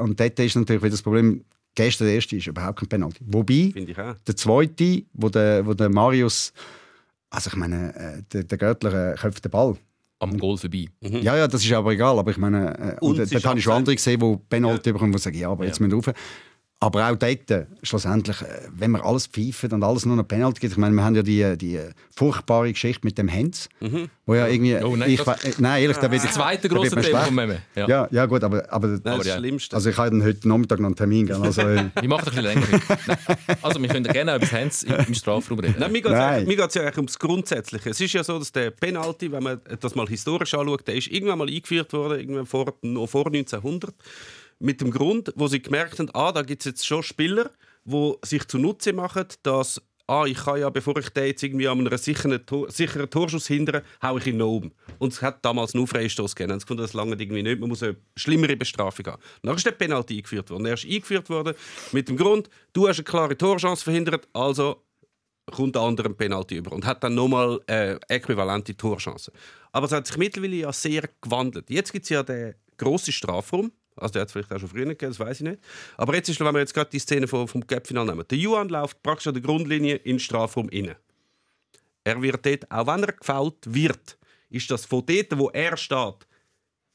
und dort ist natürlich wieder das Problem, gestern der erste ist überhaupt kein Penalty. Wobei, Finde ich auch. der zweite, wo der, wo der Marius, also ich meine, äh, der, der Görtler äh, köpft den Ball. Am Goal vorbei. Ja, ja, das ist aber egal. Aber ich meine, äh, Und und, äh, dort habe ich schon andere gesehen, die Penalty bekommen, die sagen, ja, aber jetzt müssen wir rauf. Aber auch dort, äh, schlussendlich, äh, wenn wir alles pfeifen und alles nur noch Penalty gibt, ich meine, wir haben ja die, die äh, furchtbare Geschichte mit dem Hens, wo ja irgendwie... Oh, nein, ich, das- nein, ehrlich, da wird Das zweite da wird grosse man Thema schlecht. von Meme. Ja. Ja, ja gut, aber, aber Nein, das ist ja. das Schlimmste. also ich habe dann heute Nachmittag noch einen Termin. gell, Also, <laughs> Ich mache ein bisschen länger. Also wir können gerne über das Hands im Strafraum reden. Nein, mir geht es ja eigentlich ums Grundsätzliche. Es ist ja so, dass der Penalty, wenn man das mal historisch anschaut, der ist irgendwann mal eingeführt worden, irgendwann vor, noch vor 1900, mit dem Grund, wo sie gemerkt haben, ah, da gibt es jetzt schon Spieler, die sich zunutze machen, dass ah, ich kann ja, bevor ich den jetzt irgendwie an einem sicheren, Tor, sicheren Torschuss hindere, hau ich ihn um. Und es hat damals nur Freistoß gegeben. Und gefunden, das lange irgendwie nicht. Man muss eine schlimmere Bestrafung haben. Dann ist der Penalty eingeführt worden. Er ist eingeführt worden mit dem Grund, du hast eine klare Torchance verhindert, also kommt der andere einen Penalty über und hat dann nochmal äh, äquivalente Torchancen. Aber es hat sich mittlerweile ja sehr gewandelt. Jetzt gibt es ja den grossen Strafraum. Also der hat es vielleicht auch schon früher gegeben, das weiß ich nicht. Aber jetzt ist, wenn wir jetzt gerade die Szene vom, vom Cup-Final nehmen. Der Juan läuft praktisch an der Grundlinie in den Strafraum inne. Er wird dort, auch wenn er gefault wird, ist das von dort, wo er steht,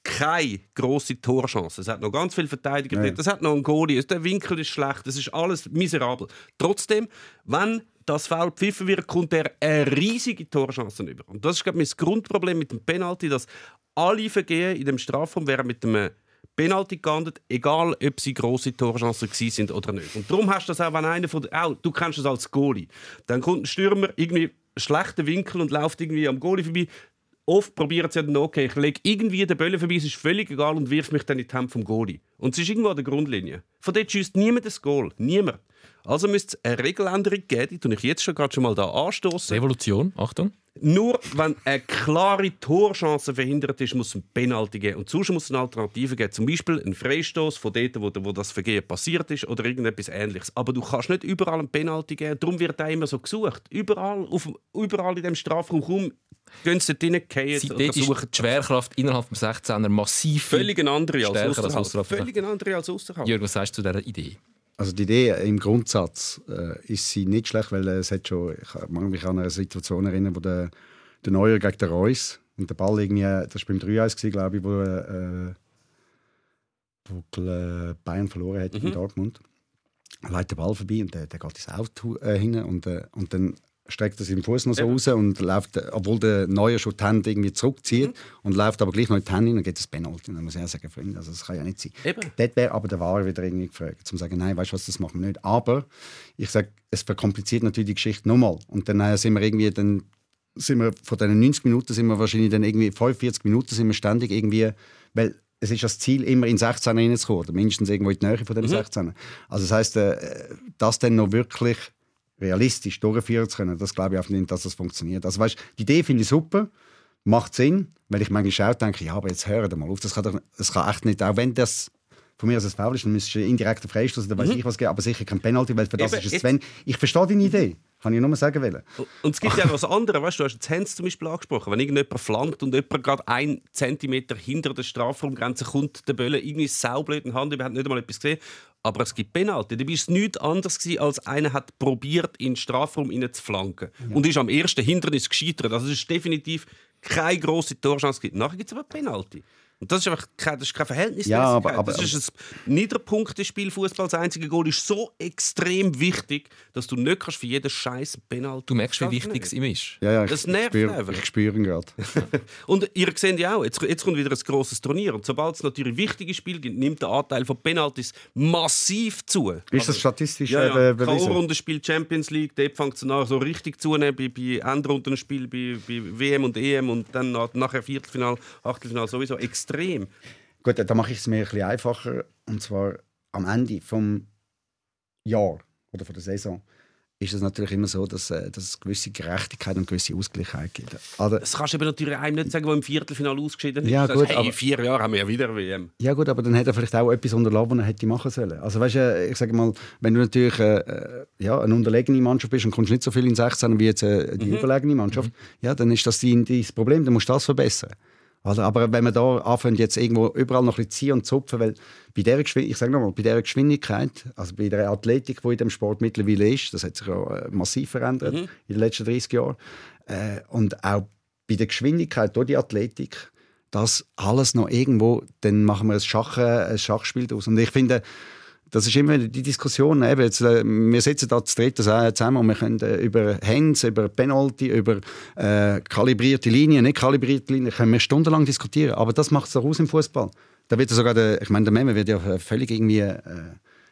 keine grosse Torchance. Es hat noch ganz viele Verteidiger dort. Es hat noch einen Goalie. Der Winkel ist schlecht. Es ist alles miserabel. Trotzdem, wenn das Foul pfiffen wird, kommt er eine riesige Torchance über. Und das ist glaube ich, mein Grundproblem mit dem Penalty, dass alle Vergehen in dem Strafraum wären mit dem Penalty geahndet, egal ob sie grosse Torchancen sind oder nicht. Und darum hast du das auch, wenn einer von auch, du kennst das als Goalie, dann kommt ein Stürmer irgendwie schlechten Winkel und läuft irgendwie am Goalie vorbei. Oft probieren sie dann, okay, ich lege irgendwie den Böllen vorbei, es ist völlig egal und wirf mich dann in die Hände vom Goalie. Und es ist irgendwo an der Grundlinie. Von dort schießt niemand das Goal. Niemand. Also müsste es eine Regeländerung geben, die tue ich jetzt schon gerade schon mal da anstoßen. Revolution, Achtung. Nur wenn eine klare Torchance verhindert ist, muss es ein Penalty geben. Und sonst muss es eine Alternative geben. Zum Beispiel ein Freistoß von dort, wo, wo das Vergehen passiert ist oder irgendetwas Ähnliches. Aber du kannst nicht überall einen Penalty geben. Darum wird auch immer so gesucht. Überall, auf, überall in dem Strafraum rum gehen sie dort rein, dort ist suchen die Schwerkraft innerhalb des 16er massiv. Völlig eine andere als außerhalb. Völlig eine andere als außerhalb. Jürgen, was sagst du zu dieser Idee? Also die Idee im Grundsatz äh, ist sie nicht schlecht, weil äh, es hat schon, ich kann mich an eine Situation erinnern, wo der, der Neuer gegen den Reus und der Ball irgendwie, das war beim 3-1 gewesen, glaube ich, wo, äh, wo äh, Bayern verloren hat in Dortmund. Er leitet den Ball vorbei und der, der geht ins Auto äh, hin und, äh, und dann streckt er seinen Fuß noch so raus und läuft, äh, obwohl der Neuer schon die Hände irgendwie zurückzieht und läuft aber gleich noch in die Hände und geht das Penalty. Dann muss er sagen, Freunde, also das kann ja nicht sein. Eben. Dort wäre aber der Wahre wieder irgendwie gefragt, um zu sagen, nein, weißt du was, das machen wir nicht. Aber ich sage, es verkompliziert natürlich die Geschichte nochmal. Und dann äh, sind wir irgendwie, dann sind wir von diesen 90 Minuten sind wir wahrscheinlich dann irgendwie 45 Minuten sind wir ständig irgendwie, weil es ist das Ziel, immer in 16 reinzukommen, oder mindestens irgendwo in die Nähe von dem 16. Also das heisst, äh, das dann noch wirklich realistisch durchführen zu können, das glaube ich auch nicht, dass das funktioniert. Also weißt, die Idee finde ich super, macht Sinn, weil ich manchmal auch denke, ja, aber jetzt hör doch mal auf, das kann, doch, das kann echt nicht, auch wenn das von mir aus ein Foul ist, dann müsstest du indirekten Freistoß oder weiß ich was geben, aber sicher kein Penalty, weil für das Eben, ist es Sven. Ich verstehe deine Idee. Kann ich nur sagen wollen. Und es gibt ja noch was anderes, weißt du, du hast jetzt Hens zum Beispiel angesprochen. Wenn irgendjemand flankt und jemand gerade einen Zentimeter hinter der Strafraumgrenze kommt, der Bölle irgendwie saublöd in die Hand, über hat nicht einmal etwas gesehen. Aber es gibt Penalty. Da war es nichts anderes, gewesen, als einer hat probiert, in den Strafraum zu flanken. Und ist am ersten Hindernis gescheitert. Also es ist definitiv keine grosse Torchance. Nachher gibt es aber Penalty. Und das ist einfach kein, das ist kein Verhältnis. Ja, aber- aber- das ist ein Niederpunktespiel Fußball. Das einzige Goal ist so extrem wichtig, dass du nicht kannst für jeden Scheiß Penalty. Du merkst, wie wichtig es ihm ist. Ja, ja, Das nervt spüre, einfach. ich spüre ihn gerade. <laughs> Und ihr seht ja auch, jetzt, jetzt kommt wieder ein grosses Turnier. Und sobald es natürlich wichtige Spiele gibt, nimmt der Anteil von Penalties massiv zu. Ist das statistisch Ja, ja. äh, bewiesen? K.O.-Rundenspiel Champions League, dort fängt es nachher so richtig zunehmen, bei, bei Endrundenspiel, bei, bei WM und EM und dann nach- nachher Viertelfinal, Achtelfinal sowieso extrem. Gut, da mache ich es mir ein bisschen einfacher. Und zwar am Ende vom Jahr oder von der Saison ist es natürlich immer so, dass, äh, dass es gewisse Gerechtigkeit und gewisse Ausgleichheit gibt. Also, Das kannst du eben natürlich einem nicht sagen, der im Viertelfinal ausgeschieden ist. Ja, Du sagst, gut, hey, aber- in vier Jahren haben wir ja wieder WM. ja gut, aber dann hätte er vielleicht auch etwas unterlassen, was er hätte machen sollen. Also weißt du, ich sage mal, wenn du natürlich äh, äh, ja, eine unterlegene Mannschaft bist und kommst nicht so viel in 16 wie jetzt äh, die überlegene Mannschaft, ja, dann ist das dein, dein Problem, dann musst du das verbessern. Oder? Aber wenn man da anfängt, jetzt irgendwo überall noch ein bisschen ziehen und zupfen, weil bei der, Geschwind ich sage nochmal, bei der Geschwindigkeit, also bei der Athletik, die in dem Sport mittlerweile ist, das hat sich ja äh, massiv verändert in den letzten 30 Jahren, äh, und auch bei der Geschwindigkeit durch die Athletik, das alles noch irgendwo, dann machen wir ein, Schach, äh, ein Schachspiel daraus. Und ich finde, das ist immer die Diskussion. Eben jetzt, äh, wir sitzen da zu dritt zusammen und wir können äh, über Hands, über Penalty, über äh, kalibrierte Linien, nicht kalibrierte Linien, können wir stundenlang diskutieren. Aber das macht es doch aus im Fußball. Da wird sogar der, ich meine, der Memme wird ja völlig irgendwie äh,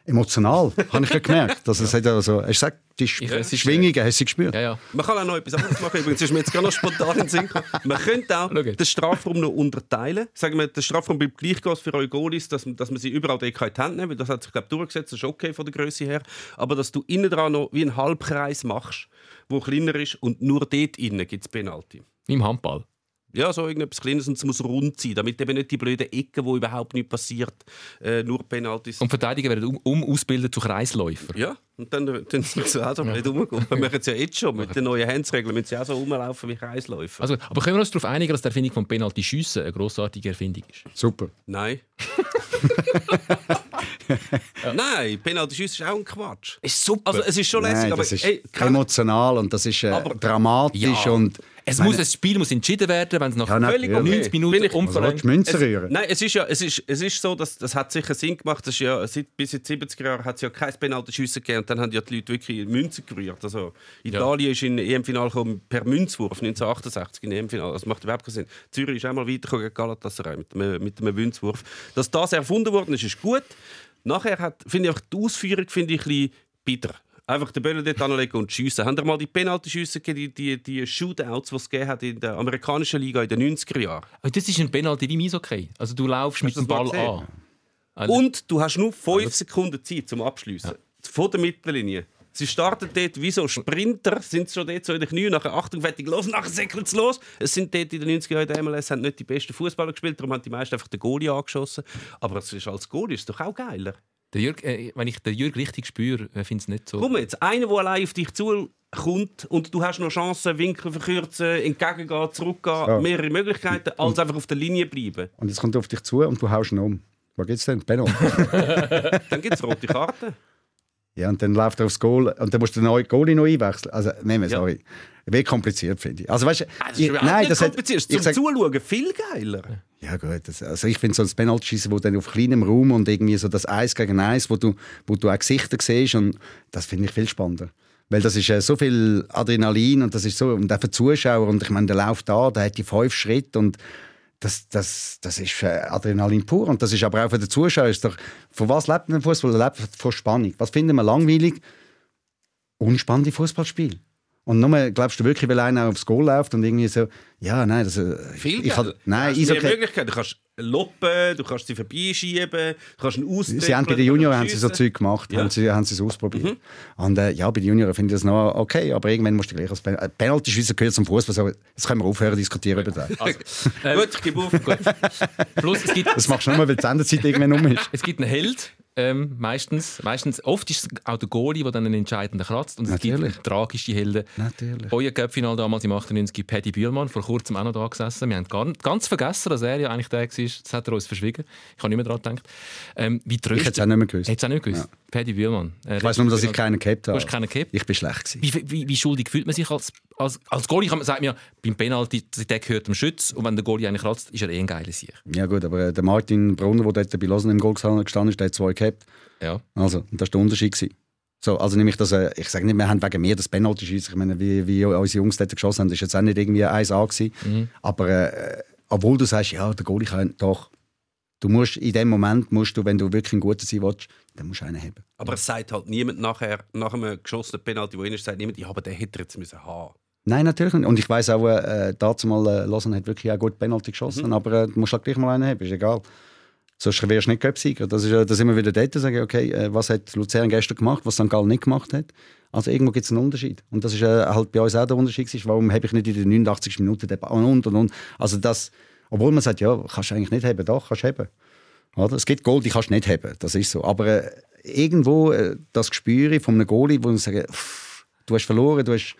emotional, <laughs> habe ich ja gemerkt. Also, es hat ja so, ich sag, die Sch Ich- es ist, Schwingungen, hast du sie gespürt? Ja, ja. Man kann auch noch etwas anderes machen. Übrigens ist mir jetzt gerade noch spontan in den Sinn. Man könnte auch den Strafraum noch unterteilen. Sagen wir, der Strafraum bleibt gleich groß für eure Goalies, dass, dass man sie überall in die Hand nehmen kann. Das hat sich, glaube ich, durchgesetzt. Das ist okay von der Größe her. Aber dass du innen dran noch wie einen Halbkreis machst, der kleiner ist und nur dort innen gibt es Penalty. Im Handball. Ja, so irgendetwas Kleines und es muss rund sein, damit eben nicht die blöden Ecken, wo überhaupt nichts passiert, äh, nur Penaltys Und Verteidiger werden um, um ausbilden zu Kreisläufer. Ja, und dann, dann sind sie auch so blöd rumgekommen. Wir machen es ja jetzt schon mit den neuen Handsregeln. müssen sie auch so rumlaufen wie Kreisläufer. Also, aber können wir uns darauf einigen, dass die Erfindung von Penalty schiessen eine grossartige Erfindung ist? Super. Nein. <laughs> Nein, Penalty schiessen ist auch ein Quatsch. Ist super. Also es ist schon lässig, Nein, aber das ist ey, emotional und das ist äh, Aber- dramatisch Ja. und es meine- muss, das Spiel muss entschieden werden, wenn es nach Ja, völlig ja. okay. 90 Minuten ich- Also, Es, rühren? nein, es ist ja, es ist, es ist so, dass das hat sicher Sinn gemacht. Das ist ja, seit, bis in die 70er Jahre hat es ja kein Penalty-Schiessen gegeben und dann haben ja die Leute wirklich Münzen gerührt. Also, Italien ist in EM-Final gekommen per Münzwurf 1968 in EM-Final. Das macht überhaupt keinen Sinn. Zürich ist einmal weitergekommen gegen Galatasaray mit einem, mit einem Münzwurf. Dass das erfunden worden ist, ist gut. Nachher hat, finde ich, auch die Ausführung finde ich ein bisschen bitter. Einfach den Böllen dort anlegen und schiessen. Habt ihr mal die Penalty-Schüsse die, die, die Shootouts, die es gegeben hat in der amerikanischen Liga in den 90er Jahren? Aber das ist ein Penalty wie Eishockey. Also du laufst mit dem Ball gesehen? an. Also, Und du hast nur 5 Sekunden Zeit zum Abschließen. Von der Mittellinie. Sie starten dort wie so Sprinter, sind schon dort so in den Knien, nachher Achtung, fertig, los, nachher säckelt es los. Es sind dort in den 90er Jahren der MLS haben nicht die besten Fußballer gespielt, darum haben die meisten einfach den Goalie angeschossen. Aber es ist als Goalie ist doch auch geiler. Der Jürg, äh, wenn ich den Jürg richtig spüre, äh, finde ich es nicht so. Komm jetzt, einer, der allein auf dich zukommt und du hast noch Chancen, Winkel verkürzen, entgegengehen, zurückgehen, So. mehrere Möglichkeiten, als einfach auf der Linie bleiben. Und jetzt kommt er auf dich zu und du haust ihn um. Was gibt's denn? Penalty. <laughs> Dann gibt es rote Karten. Ja, und dann läuft er aufs Goal und dann musst du den neuen Goalie noch einwechseln. Also, nehmen wir, Ja. sorry. Wird kompliziert, finde ich. Also, weißt ist ich- nein, das hat, kompliziert. ich Zum sag, Zuschauen viel geiler. Ja gut, das, also ich finde so ein Penalty-Schießen, wo dann auf kleinem Raum und irgendwie so das Eis gegen Eis, wo du, wo du auch Gesichter siehst und das finde ich viel spannender. Weil das ist äh, so viel Adrenalin und das ist so, und auch für Zuschauer und ich meine, der läuft da, der hat die fünf Schritte und das, das, das ist Adrenalin pur und das ist aber auch für den Zuschauer, ist doch, von was lebt ein Fußball? Er lebt von Spannung. Was finden wir langweilig? Unspannende Fußballspiele. Und nur, glaubst du wirklich, weil einer aufs Goal läuft und irgendwie so, ja, nein, das, äh, Viel ich, ich nein, du hast Eishockey- Möglichkeiten. Du kannst loppen, du kannst sie vorbeischieben, du kannst ihn ausdrücken. Sie haben bei den Junioren haben sie so Zeug gemacht, Ja. Mhm. haben sie, haben sie es ausprobiert. Und äh, ja, bei den Junioren finde ich das noch okay, aber irgendwann musst du gleich als Pen äh, Penalty schießen gehört zum Fußball. So, jetzt können wir aufhören zu diskutieren über das. Ähm, <laughs> Gut, ich gebe auf. Plus, es gibt, Das machst du nur, weil die Sendezeit irgendwann um ist. es gibt einen Held Ähm, meistens, meistens, oft ist es auch der Goalie, der dann einen entscheidenden kratzt. Und es Natürlich. gibt tragische Helden. Natürlich. Euer Cup-Final damals im 98, Paddy Bühlmann, vor kurzem auch noch da gesessen. Wir haben gar, ganz vergessen, dass er ja eigentlich der war. Das hat er uns verschwiegen. Ich habe nicht mehr daran gedacht. Ähm, wie Ich tröstet... hätte es auch nicht mehr gewusst. Hättest du auch nicht gewusst? Paddy Bühlmann. Äh, Ich weiß nur, dass ich keinen gehabt Du habe. hast keinen gehabt? Ich bin schlecht gewesen. Wie, wie, wie schuldig fühlt man sich als, als, als Goalie? Kann man sagen, ja, beim Penalty, der gehört dem Schütz und wenn der Goalie einen kratzt, ist er eh ein geiler Sieg. Ja gut, aber äh, der Martin Brunner, der dort bei Lausanne im Goal gestanden ist, der hat zwei gehabt. Ja. Also, das war der Unterschied. Gewesen. So, also nämlich, dass, äh, ich sage nicht, wir haben wegen mir das Penalty schießen. Ich meine, wie, wie unsere Jungs dort geschossen haben, das war jetzt auch nicht irgendwie 1A. Gewesen. Aber äh, obwohl du sagst, ja, der Goalie kann doch. Du musst in dem Moment, musst du, wenn du wirklich ein guter sein willst, dann musst du einen haben. Aber es sagt halt niemand nachher, nach einem geschossenen Penalty, wo einer sagt niemand, ja, aber den hätte er jetzt müssen haben. Nein, natürlich nicht. Und ich weiß auch, äh, dazu mal, äh, Lausanne hat wirklich auch gut Penalty geschossen, aber äh, du musst halt gleich mal einen haben, ist egal. Sonst wirst du nicht Cup-Sieger. Das ist, da sind wieder dort und sagen, okay, äh, was hat Luzern gestern gemacht, was St. Gallen nicht gemacht hat. Also irgendwo gibt es einen Unterschied. Und das ist äh, halt bei uns auch der Unterschied. gewesen. Warum habe ich nicht in den 89 Minuten den und und und. Also das, obwohl man sagt, ja, kannst du eigentlich nicht haben. Doch, kannst du haben. Oder? Es gibt Goal, die kannst du nicht haben. Das ist so. Aber äh, irgendwo äh, das Gespür von einem Goalie, wo man sagt, du hast verloren, du hast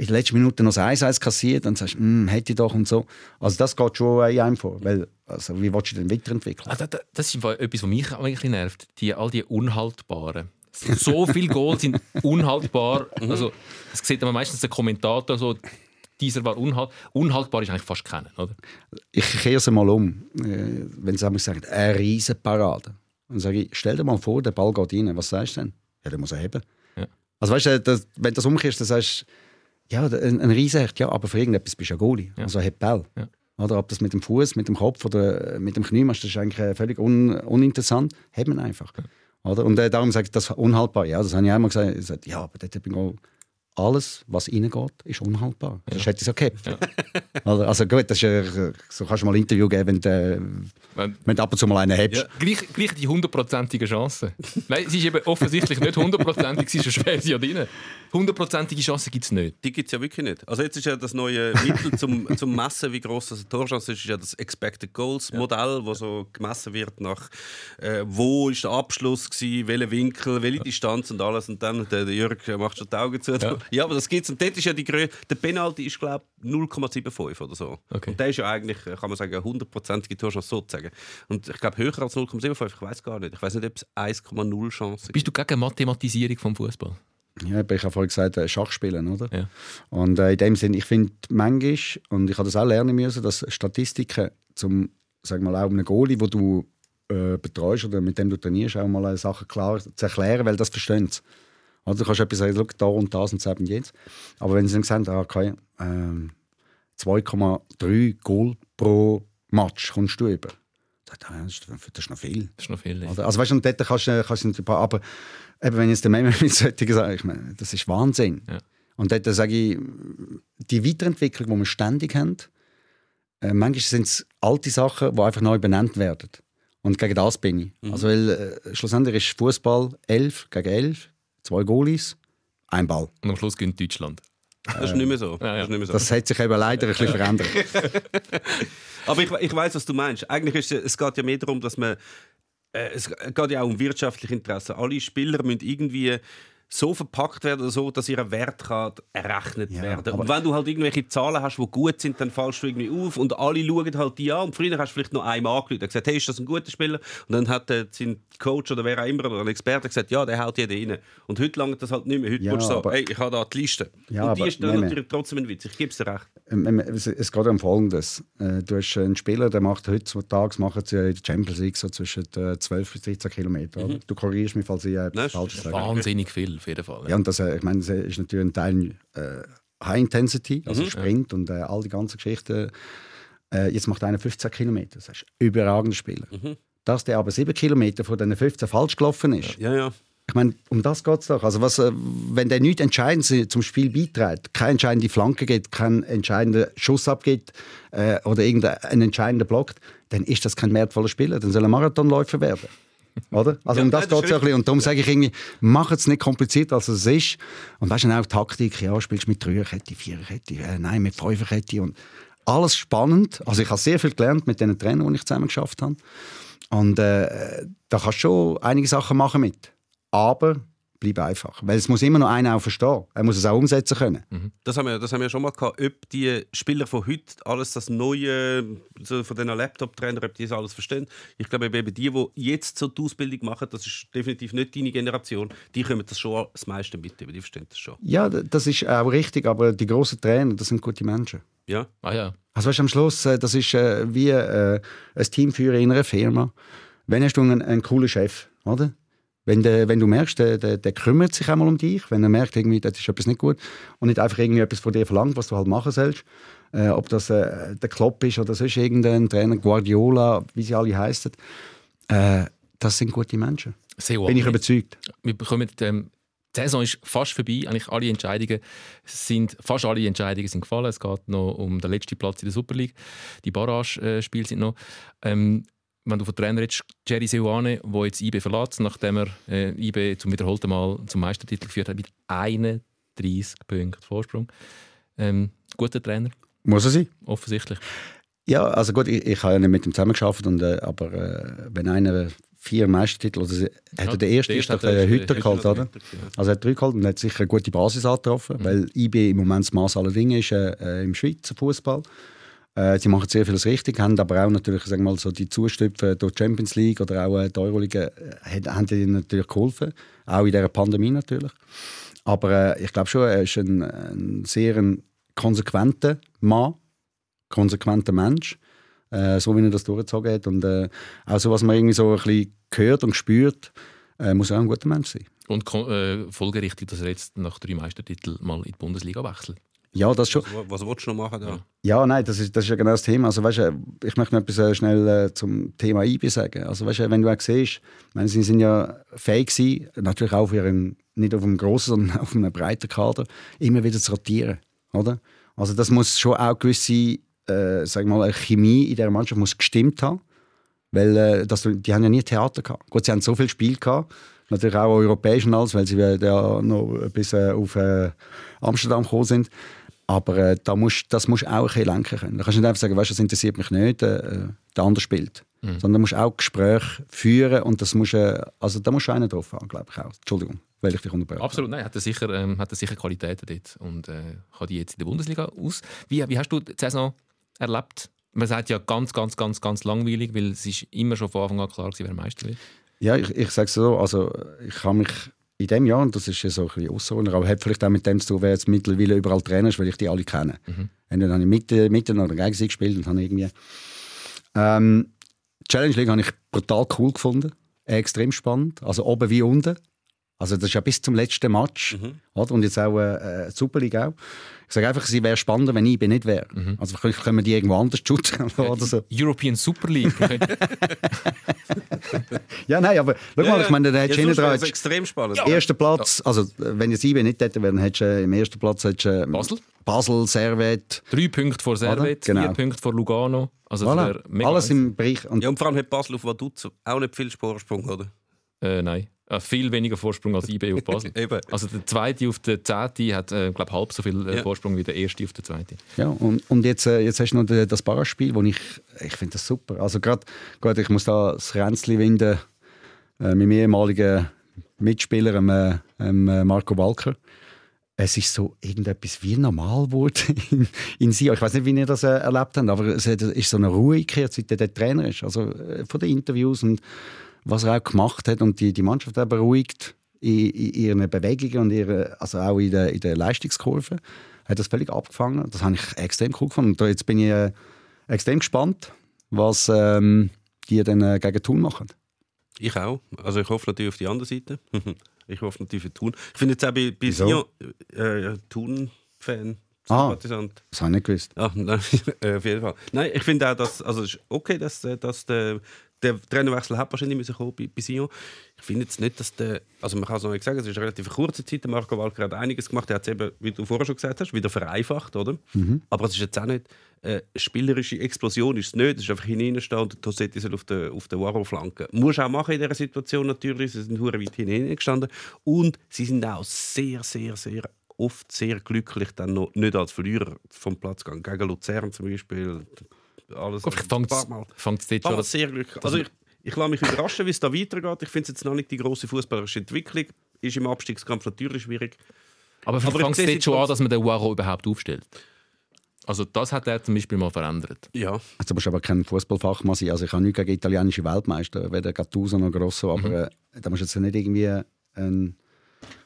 in den letzten Minuten noch das 1-1 kassiert und sagst, hm, hätte ich doch und so. Also das geht schon in einem vor. Weil, also, wie willst du denn weiterentwickeln? Ah, da- da- Das ist etwas, was mich auch ein bisschen nervt. Die, all die Unhaltbaren. So viele Goals sind <laughs> unhaltbar. Also, das sieht man meistens der Kommentator so, dieser war unhalt, unhaltbar, ist eigentlich fast kennen, oder? Ich kehre es mal um. Äh, wenn sie einmal sagen, eine riesen Parade. Dann sage ich, stell dir mal vor, der Ball geht rein. Was sagst du denn? Ja, der muss er haben. Ja. Also weißt du, das, wenn du das umkehrst, dann sagst du, ja, ein, ein Riesenhecht, ja, aber für irgendetwas bist du ja Goalie. Ja. Also hat Ball. Ja. Oder ob das mit dem Fuß, mit dem Kopf oder mit dem Knie machst, das ist eigentlich äh, völlig un, uninteressant. Hat man einfach. Oder? Und äh, darum sage ich, das ist unhaltbar. Ja, das habe ich einmal gesagt. Ich sage, ja, aber dort bin ich alles, was reingeht, ist unhaltbar. Das hätte ich so gehabt. Oder? Also gut, das ist, so kannst du mal ein Interview geben, wenn du, äh, Wenn- wenn du ab und zu mal einen hast. Ja, gleich, gleich die hundertprozentige Chance. Nein, sie ist eben offensichtlich nicht hundertprozentig, sie ist schwer sie ja drin. Hundertprozentige Chance gibt es nicht. Die gibt es ja wirklich nicht. Also jetzt ist ja das neue Mittel zum, zum Messen, wie groß das eine Torchance ist, ist ja das Expected Goals Modell, wo so gemessen wird nach äh, wo ist der Abschluss gewesen, welcher Winkel, welche Distanz und alles. Und dann der, der Jörg macht schon die Augen zu. Ja, aber das gibt's. Und dort ist ja die Grö der Penalty ist glaube ich 0,75 oder so. Okay. Und der ist ja eigentlich, kann man sagen, eine hundertprozentige Torchance sozusagen. Und ich glaube höher als 0,75, ich weiß gar nicht. Ich weiß nicht, ob es 1,0 Chance ist. Bist du gegen Mathematisierung vom Fußball? Ja, ich habe vorhin gesagt, äh, Schachspielen, oder? Ja. Und äh, in dem Sinn, ich finde manchmal, und ich habe das auch lernen müssen, dass Statistiken zum, sag mal, auch einem Goalie, wo du äh, betreust oder mit dem du trainierst, auch mal äh, Sachen klar zu erklären, weil das verstehen sie. Oder du kannst etwas sagen, schau, da und das und das und jetzt. Aber wenn sie dann sagen, ah, okay, ähm, 2,3 Goal pro Match kommst du über. Ah, Das ist, noch viel. Das ist noch viel. Oder? Also weißt du, und dort kannst du, kannst du ein paar, aber eben, wenn jetzt der Memo <laughs> mit solchen sagen, ich meine, das ist Wahnsinn. Ja. Und dort sage ich, die Weiterentwicklung, die wir ständig haben, äh, manchmal sind es alte Sachen, die einfach neu benannt werden. Und gegen das bin ich. Mhm. Also weil äh, schlussendlich ist Fußball 11 gegen 11, zwei Goalies, ein Ball. Und am Schluss gewinnt Deutschland. Das ist nicht mehr so. Ja, ja. Das ist nicht mehr so. Das hat sich eben leider ein bisschen verändert. <laughs> Aber ich, ich weiß, was du meinst. Eigentlich ist es, es geht ja mehr darum, dass man äh, es geht ja auch um wirtschaftliche Interessen. Alle Spieler müssen irgendwie so verpackt werden oder so, dass ihr Wert kann errechnet Ja, werden. Und wenn du halt irgendwelche Zahlen hast, die gut sind, dann fallst du irgendwie auf und alle schauen halt die an. Und früher hast du vielleicht noch einmal angeschaut und gesagt, hey, ist das ein guter Spieler? Und dann hat äh, sein Coach oder wer auch immer oder ein Experte gesagt, ja, der haut jeden rein. Und heute langt das halt nicht mehr. Heute Ja, musst du sagen, hey, ich habe da die Liste. Ja, und die aber- ist dann nein, nein. natürlich trotzdem ein Witz. Ich gebe es dir recht. Ähm, ähm, Es geht um Folgendes. Äh, Du hast einen Spieler, der macht heutzutage machen sie in der Champions League so zwischen äh, 12 bis 13 Kilometer. oder? Du korrigierst mich, falls ich äh, etwas ist- Falsches sage. Wahnsinnig viel, auf jeden Fall. Ja, und das, äh, ich meine, das ist natürlich ein Teil äh, High Intensity, also Sprint und äh, all die ganzen Geschichten. Äh, jetzt macht einer 15 Kilometer. Das ist ein überragender Spieler. Dass der aber 7 Kilometer von diesen 15 falsch gelaufen ist, Ja, ja. ich meine, um das geht es doch. Also was, äh, wenn der nichts Entscheidendes zum Spiel beiträgt, keine entscheidende Flanke gibt, keinen entscheidenden Schuss abgibt äh, oder irgendeinen entscheidenden blockt, dann ist das kein wertvoller Spieler. Dann soll er Marathonläufer werden. Oder? Also Ja, um das geht es ja ein bisschen. Und darum sage ich irgendwie, mach es nicht komplizierter, als es ist. Und weißt du, auch Taktik, ja, spielst du mit Dreierkette, Viererkette, äh, nein, mit Fünferkette und alles spannend. Also ich habe sehr viel gelernt mit den Trainern, die ich zusammen geschafft habe. Und äh, da kannst du schon einige Sachen machen mit. Aber bleib einfach. Weil es muss immer noch einer auch verstehen. Er muss es auch umsetzen können. Das haben wir, das haben wir schon mal gehabt, ob die Spieler von heute alles das Neue so von diesen Laptop-Trainern, ob die das alles verstehen. Ich glaube eben die, die jetzt so die Ausbildung machen, das ist definitiv nicht deine Generation, die können das schon das meiste mit, die verstehen das schon. Ja, das ist auch richtig, aber die grossen Trainer, das sind gute Menschen. Ja? Ah ja. Also weißt, du, am Schluss, äh, das ist äh, wie äh, ein Teamführer in einer Firma. Wenn hast du einen, einen coolen Chef, oder? Wenn, der, wenn du merkst, der, der, der kümmert sich einmal um dich, wenn er merkt, irgendwie, das ist etwas nicht gut und nicht einfach irgendwie etwas von dir verlangt, was du halt machen sollst, äh, ob das äh, der Klopp ist oder sonst irgendein Trainer, Guardiola, wie sie alle heißen, äh, das sind gute Menschen. Sehr Bin ich überzeugt. wir bekommen, ähm, die Saison ist fast vorbei. Eigentlich alle Entscheidungen sind, fast alle Entscheidungen sind gefallen. Es geht noch um den letzten Platz in der Super League. Die Barrage-Spiele sind noch. Ähm, wenn du von Trainer redest, Jerry Seoane, der jetzt IB verlässt, nachdem er äh, IB zum wiederholten Mal zum Meistertitel geführt hat, mit 31 Punkten Vorsprung. Ähm, guter Trainer, Muss er sein? offensichtlich. Ja, also gut, ich, ich habe ja nicht mit ihm zusammengearbeitet, und, äh, aber äh, wenn einer vier Meistertitel, sie- hat er der erste, der ist doch hat er- äh, Hütter Hütter geholt, oder? Also er hat drei geholt und hat sicher eine gute Basis angetroffen, weil IB im Moment das Maß aller Dinge ist äh, äh, im Schweizer Fußball. Äh, sie machen sehr vieles richtig, haben aber auch natürlich sagen wir mal, so die Zustüpfe durch die Champions League oder auch äh, die Euroleague äh, haben ihnen natürlich geholfen, auch in dieser Pandemie natürlich. Aber äh, ich glaube schon, er ist ein, ein sehr ein konsequenter Mann, konsequenter Mensch, äh, so wie er das durchgezogen hat. Und auch so, was man irgendwie so ein bisschen hört und spürt, muss auch ein guter Mensch sein. Und äh, folgerichtig, dass er jetzt nach drei Meistertiteln mal in die Bundesliga wechselt. Ja, das schon. Was, was willst du noch machen da? Ja, nein, das ist, das ist ja genau das Thema. Also, weißt, ich möchte noch etwas äh, schnell äh, zum Thema IB sagen. Also, weißt, wenn du auch siehst, meine, sie sind ja fähig gewesen, natürlich auch auf ihren, nicht auf einem grossen, sondern <laughs> auf einem breiten Kader, immer wieder zu rotieren. Oder? Also das muss schon auch gewisse, äh, sag mal, eine Chemie in dieser Mannschaft muss gestimmt haben. Weil äh, das, die haben ja nie Theater gehabt. Gut, sie haben so viel Spiel gehabt, natürlich auch europäisch und alles, weil sie ja noch bis äh, auf äh, Amsterdam gekommen sind. Aber äh, da musst, das musst du auch ein bisschen lenken können. Da kannst du nicht einfach sagen, weißt, das interessiert mich nicht, äh, der andere spielt. Sondern du musst auch Gespräche führen und das musst, äh, also da musst du einen drauf haben, glaube ich auch. Entschuldigung, weil ich dich unterbreche. Absolut, nein, hat er sicher, ähm, hat er sicher Qualitäten dort und äh, kann die jetzt in der Bundesliga aus. Wie, wie hast du die Saison erlebt? Man sagt ja ganz, ganz, ganz, ganz langweilig, weil es ist immer schon von Anfang an klar gewesen, wer Meister wird. Ja, ich, ich sage es so, also ich habe mich in dem Jahr, und das ist ja so ein bisschen außerordentlich, aber hat vielleicht auch mit dem zu tun, wer jetzt mittlerweile überall Trainer ist, weil ich die alle kenne. Entweder habe ich mit, mitten oder gegen sie gespielt und habe irgendwie... Ähm, die Challenge League habe ich brutal cool gefunden, extrem spannend, also oben wie unten. Also das ist ja bis zum letzten Match, oder? und jetzt auch äh, äh, Super League auch. Ich sage einfach, sie wäre spannender, wenn ich nicht wäre. Also vielleicht können wir die irgendwo anders shooten <laughs> oder so. European Super League. <laughs> Ja, nein, aber schau mal, ich meine, der hättest du ja, hinten dran es jetzt- extrem spannend. Erster Platz, also wenn jetzt IB nicht hätte, dann hättest du äh, im ersten Platz hättest, du, äh, Basel? Basel, Servet, Drei Punkte vor Servet, Genau. vier Punkte vor Lugano. Also das voilà. wäre mega alles im Bereich. Und Ja, und vor allem hat Basel auf Vaduz auch nicht viel Vorsprung, oder? Äh, nein, viel weniger Vorsprung als IB auf Basel. <laughs> Eben. Also der zweite auf der zehnte hat, äh, glaube halb so viel äh, Ja. Vorsprung wie der erste auf der zweiten. Ja, und, und jetzt, äh, jetzt hast du noch das Barrage-Spiel, wo ich, ich finde das super. Also gerade, ich muss da das Ränzli winden äh, mit meinem ehemaligen Mitspieler, ähm, äh, ähm, äh, Marco Walker. Es ist so irgendetwas wie normal geworden <laughs> in, in Sion. Ich weiß nicht, wie ihr das äh, erlebt habt, aber es ist so eine Ruhe gekehrt, seit er der Trainer ist. Also äh, von den Interviews und was er auch gemacht hat und die, die Mannschaft auch beruhigt in, in ihren Bewegungen und ihre, also auch in der, in der Leistungskurve hat das völlig abgefangen. Das habe ich extrem cool gefunden. Und jetzt bin ich äh, extrem gespannt, was ähm, die dann äh, gegen Thun machen. Ich auch. Also ich hoffe natürlich auf die andere Seite. <laughs> ich hoffe natürlich für Thun. Ich finde jetzt auch bei, bei? Sion äh, Thun-Fan, Ah. Sympathisant. Das habe ich nicht gewusst. Ah, <laughs> nein, äh, auf jeden Fall. Nein, ich finde auch, dass also es ist okay, dass, äh, dass der, der Trainerwechsel hat wahrscheinlich müssen kommen bei, bei Sion. Ich finde jetzt nicht, dass der, also man kann es noch nicht sagen, es ist eine relativ kurze Zeit. Der Marco Walker hat einiges gemacht. Er hat es eben, wie du vorher schon gesagt hast, wieder vereinfacht, oder? Aber es ist jetzt auch nicht äh, spielerische Explosion, ist es nicht. Es ist einfach hineinstehen und Tosetti soll auf der, auf der Waro-Flanke. Muss auch machen in dieser Situation natürlich. Sie sind weit hineingestanden und sie sind auch sehr, sehr, sehr oft sehr glücklich dann noch nicht als Verlierer vom Platz gegangen. Gegen Luzern zum Beispiel. Alles Vielleicht fängt es Mal. dort schon sehr glücklich. Also ich, Ich lasse mich überraschen, wie es da weitergeht. Ich finde es jetzt noch nicht die große fußballerische Entwicklung. Ist im Abstiegskampf natürlich schwierig. Aber vielleicht ich fängt es es schon jetzt an, dass man den Uaro überhaupt aufstellt. Also das hat er zum Beispiel mal verändert. Ja. Also, du musst aber kein Fußballfachmann sein. Also ich habe nichts gegen italienische Weltmeister, weder Gattuso noch Grosso, aber äh, da musst du jetzt nicht irgendwie ein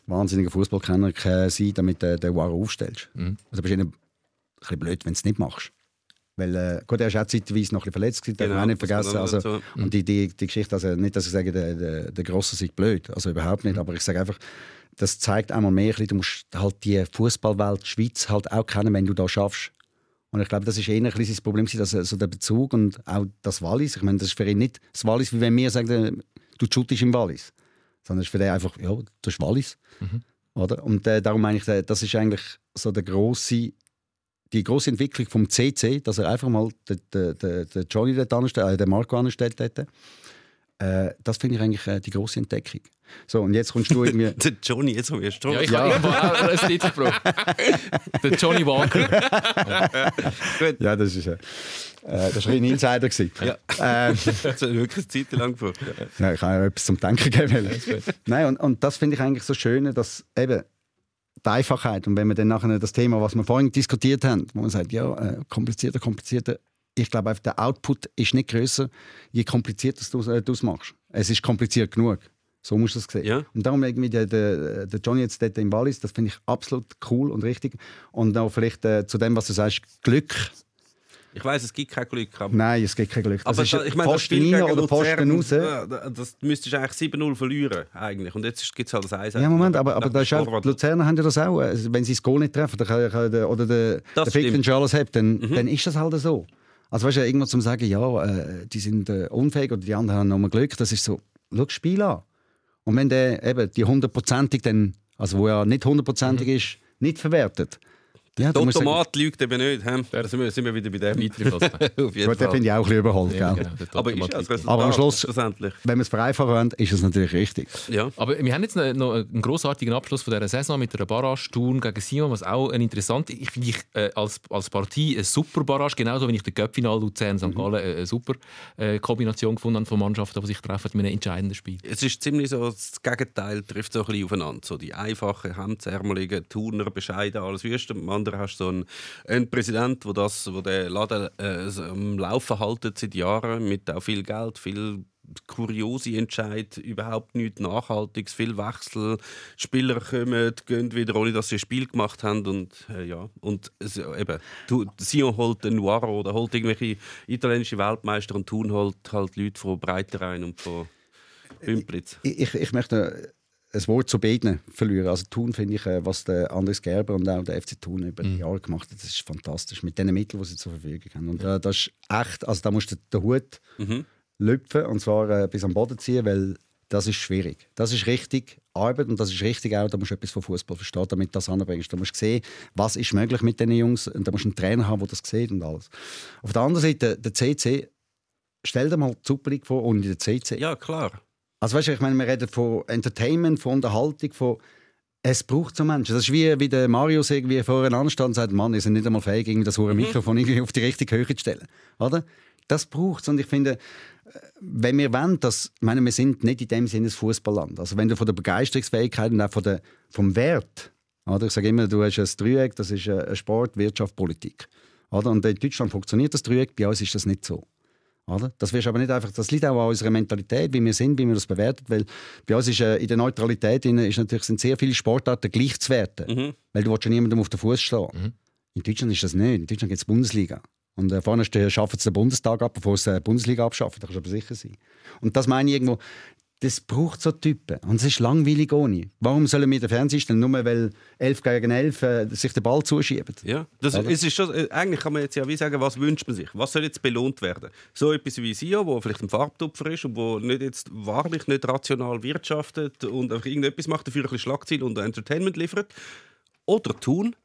wahnsinniger Fußballkenner äh, sein, damit du den Waro aufstellst. Also du bist ein bisschen blöd, wenn du es nicht machst. Weil, äh, gut, er ist auch zeitweise noch ein bisschen verletzt, darf man auch nicht Genau, das vergessen. Also, und die, die, die Geschichte, also nicht, dass ich sage, der, der, der Grosse sei blöd, also überhaupt nicht, aber ich sage einfach, das zeigt einmal mehr, ein bisschen, du musst halt die Fußballwelt Schweiz halt auch kennen, wenn du da schaffst. Und ich glaube, das ist eher ein bisschen das Problem, dass also der Bezug und auch das Wallis, ich meine, das ist für ihn nicht das Wallis, wie wenn wir sagen, du shootest im Wallis. Sondern es ist für den einfach, ja, du bist Wallis. Oder? Und äh, darum meine ich, äh, das ist eigentlich so der grosse, die große Entwicklung vom CC, dass er einfach mal den, den, den, Johnny dort anstellt, äh, den Marco anstellt. Dort. Äh, das finde ich eigentlich äh, die große Entdeckung. So, und jetzt kommst du irgendwie... <laughs> Der Johnny, jetzt haben wir Strom. Ja, ich <laughs> Ja. habe auch einen Titel gebraucht. Der Johnny Walker. <laughs> ja, das ist, äh, äh, das war ein Insider. gewesen. Ja. Äh, Das hat wirklich eine Zeit lang vor. Ja, ich kann ja etwas zum Denken geben. Nein, und, und das finde ich eigentlich so schön, dass eben die Einfachheit und wenn wir dann nachher das Thema, was wir vorhin diskutiert haben, wo man sagt, ja, äh, komplizierter, komplizierter, ich glaube einfach, der Output ist nicht größer, je komplizierter du äh, du es machst. Es ist kompliziert genug. So musst du es sehen. Ja. Und darum irgendwie der, der, der Johnny jetzt dort im Wallis, das finde ich absolut cool und richtig. Und auch vielleicht äh, zu dem, was du sagst, Glück. Ich weiß, es gibt kein Glück. Aber, Nein, es gibt kein Glück. Das aber ist ich meine, das Posten rein oder Posten raus. das müsstest du eigentlich 7-0 verlieren. Eigentlich. Und jetzt gibt es halt das 1 Ja, Moment, aber, aber da ist auch, die Luzerner haben ja das auch. Wenn sie das Goal nicht treffen, der, oder der, Das der Fick den Charles hat, dann, dann ist das halt so. Also weißt du, irgendwo zum sagen, ja, äh, die sind äh, unfähig oder die anderen haben nochmal Glück, das ist so, schau das Spiel an. Und wenn der eben die hundertprozentig dann, also wo ja nicht hundertprozentig ist, nicht verwertet, ja, Der Automat lügt eben nicht. hä? Da sind wir, sind wir wieder bei dem. <laughs> Auf jeden gut, den finde ich auch ein bisschen überholt. Ja, genau, Aber ist ja. Resultat Aber am Schluss-. Wenn wir es vereinfachen wollen, ist es natürlich richtig. Ja. Aber wir haben jetzt noch einen grossartigen Abschluss von dieser Saison mit einer Barrage Thun gegen Sion, was auch ein interessant Ich finde ich äh, als, als Partie eine super Barrage, genauso wie ich den Göppfinal Luzern St. Gallen äh, eine super äh, Kombination gefunden habe von Mannschaften, die sich treffen in einem entscheidenden Spiel. Es ist ziemlich so, das Gegenteil trifft so ein bisschen aufeinander. So die einfachen, hemdsärmeligen, Turner, bescheiden, alles Wüste. Anderen hast du so einen, einen Präsident, wo das, wo der Laden äh, am Laufen haltet seit Jahren, mit auch viel Geld, viel kuriose Entscheid, überhaupt nichts Nachhaltiges, viel Wechsel. Spieler kommen, gehen wieder, ohne dass sie ein Spiel gemacht haben. Und, äh, ja. und es, eben, tu- Sion holt den Nuaro oder holt irgendwelche italienische Weltmeister und Thun holt halt Leute von Breiterein und von Bümplitz. Ich, ich, ich möchte ein Wort zu beiden verlieren. Also Thun finde ich, äh, was der Andres Gerber und auch der FC Thun über die Jahre gemacht hat, das ist fantastisch. Mit den Mitteln, die sie zur Verfügung haben. Und äh, das ist echt, also da musst du den Hut lüpfen und zwar äh, bis am Boden ziehen, weil das ist schwierig. Das ist richtig Arbeit und das ist richtig auch, da musst du etwas von Fußball verstehen, damit du das anbringst. Da musst du sehen, was ist möglich mit den Jungs und da musst du einen Trainer haben, der das sieht und alles. Auf der anderen Seite, der CC, stell dir mal die Super League vor ohne den CC. Ja, klar. Also weißt du, ich meine, wir reden von Entertainment, von Unterhaltung, von es braucht so Menschen. Das ist wie, wie der Marius irgendwie vorher anstand und sagt, Mann, ihr seid nicht einmal fähig, irgendwie das hure Mikrofon irgendwie auf die richtige Höhe zu stellen. Oder? Das braucht es. Und ich finde, äh, wenn wir wollen, dass, ich meine, wir sind nicht in dem Sinne ein Fußballland. Also wenn du von der Begeisterungsfähigkeit und auch von der, vom Wert, oder? ich sage immer, du hast ein Dreieck, das ist äh, Sport, Wirtschaft, Politik. Oder? Und in Deutschland funktioniert das Dreieck, bei uns ist das nicht so. Oder? Das, wirst aber nicht einfach, das liegt auch an unserer Mentalität, wie wir sind, wie wir das bewerten. Weil bei uns ist äh, in der Neutralität drin, ist natürlich, sind sehr viele Sportarten gleich zu werten. Weil du willst ja niemandem auf den Fuß schlagen. In Deutschland ist das nicht. In Deutschland gibt es Bundesliga. Und äh, vorne schaffen sie den Bundestag ab, bevor sie die Bundesliga abschaffen. Da kannst du aber sicher sein. Und das meine ich irgendwo, das braucht so Typen. Und es ist langweilig ohne. Warum sollen wir den Fernseher stellen, nur weil 11 gegen 11 äh, sich den Ball zuschieben? Ja, das, Oder? es ist schon, äh, eigentlich kann man jetzt ja wie sagen, was wünscht man sich? Was soll jetzt belohnt werden? So etwas wie Sio, wo vielleicht ein Farbtupfer ist und wo nicht jetzt wahrlich nicht rational wirtschaftet und einfach irgendetwas macht, dafür ein bisschen Schlagziel und Entertainment liefert. Oder tun,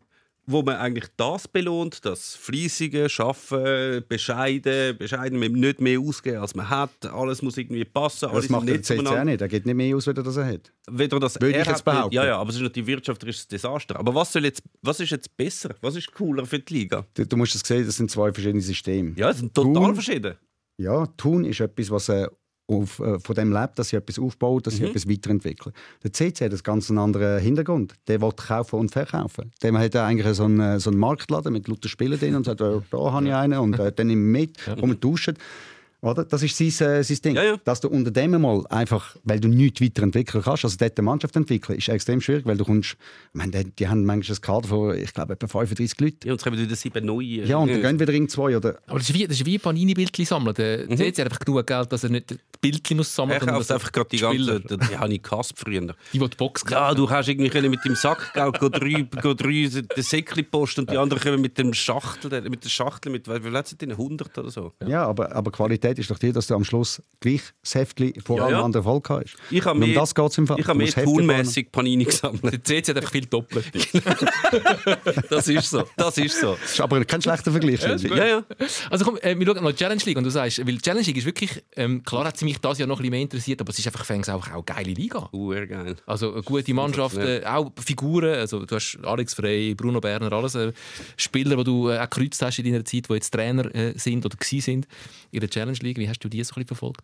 wo man eigentlich das belohnt, das fleissige Schaffen, bescheiden, bescheiden, nicht mehr ausgeben, als man hat. Alles muss irgendwie passen. alles Das macht der CC auch nicht. Er geht nicht mehr aus, als er hat. Weder das Würde er ich jetzt hat- behaupten. Ja, ja, aber es ist natürlich wirtschafterisches Desaster. Aber was, soll jetzt, was ist jetzt besser? Was ist cooler für die Liga? Du, du musst es sehen, das sind zwei verschiedene Systeme. Ja, es sind total Thun- verschieden. Ja, Tun ist etwas, was äh, auf, äh, von dem lebt, dass sie etwas aufbauen, dass sie etwas weiterentwickeln. Der CC hat einen ganz anderen Hintergrund. Der will kaufen und verkaufen. Der hat eigentlich so einen, so einen Marktladen mit lauter Spielen drin und sagt, äh, da habe ich einen und äh, dann ich mit und wir tauschen. Oder? Das ist sein, äh, sein Ding. Ja, ja. Dass du unter dem mal einfach, weil du nichts weiterentwickeln kannst, also dort eine Mannschaft entwickeln, ist extrem schwierig, weil du kommst, ich meine, die, die haben manchmal ein Kader von, ich glaube, etwa 35 Leuten. Ja, und jetzt kommen wieder sieben neue. Ja, und dann gehen wieder in zwei oder Aber das ist wie, das ist wie Panini-Bildchen sammeln. Der Mhm. Hat einfach genug Geld, dass er nicht die Bildchen muss sammeln sondern kauft dass er einfach gerade die Spieler- ganze. Die habe ich gehasst früher. Die, die die Box kaufen. Ja, du hast irgendwie mit dem Sack gell, go drei, go drei den Säckli posten und die anderen kommen mit dem Schachtel, mit der Schachtel mit, wie viel hat es denn, 100 oder so? Ja, aber, aber Qualität ist doch die, dass du am Schluss gleich das Heftchen vor Ja, allem ja. anderen Erfolg hast. Ich habe Und um mehr, das geht es im Fall. ich habe mehr tunmässig Panini gesammelt. Der CC hat einfach viel doppelt. <laughs> Das ist so. Das ist so. Das ist aber kein schlechter Vergleich. Ja, ja. Also komm, äh, wir schauen noch die Challenge League und du sagst, weil die Challenge League ist wirklich, ähm, klar hat sie mich das Jahr noch ein bisschen mehr interessiert, aber es ist einfach fängs auch, auch eine geile Liga. Uh, geil. Also eine gute Mannschaft, äh, auch Figuren, also du hast Alex Frey, Bruno Berner, alles äh, Spieler, die du äh, auch gekreuzt hast in deiner Zeit, die jetzt Trainer äh, sind oder gsi sind in der Challenge League. Wie hast du die so ein bisschen verfolgt?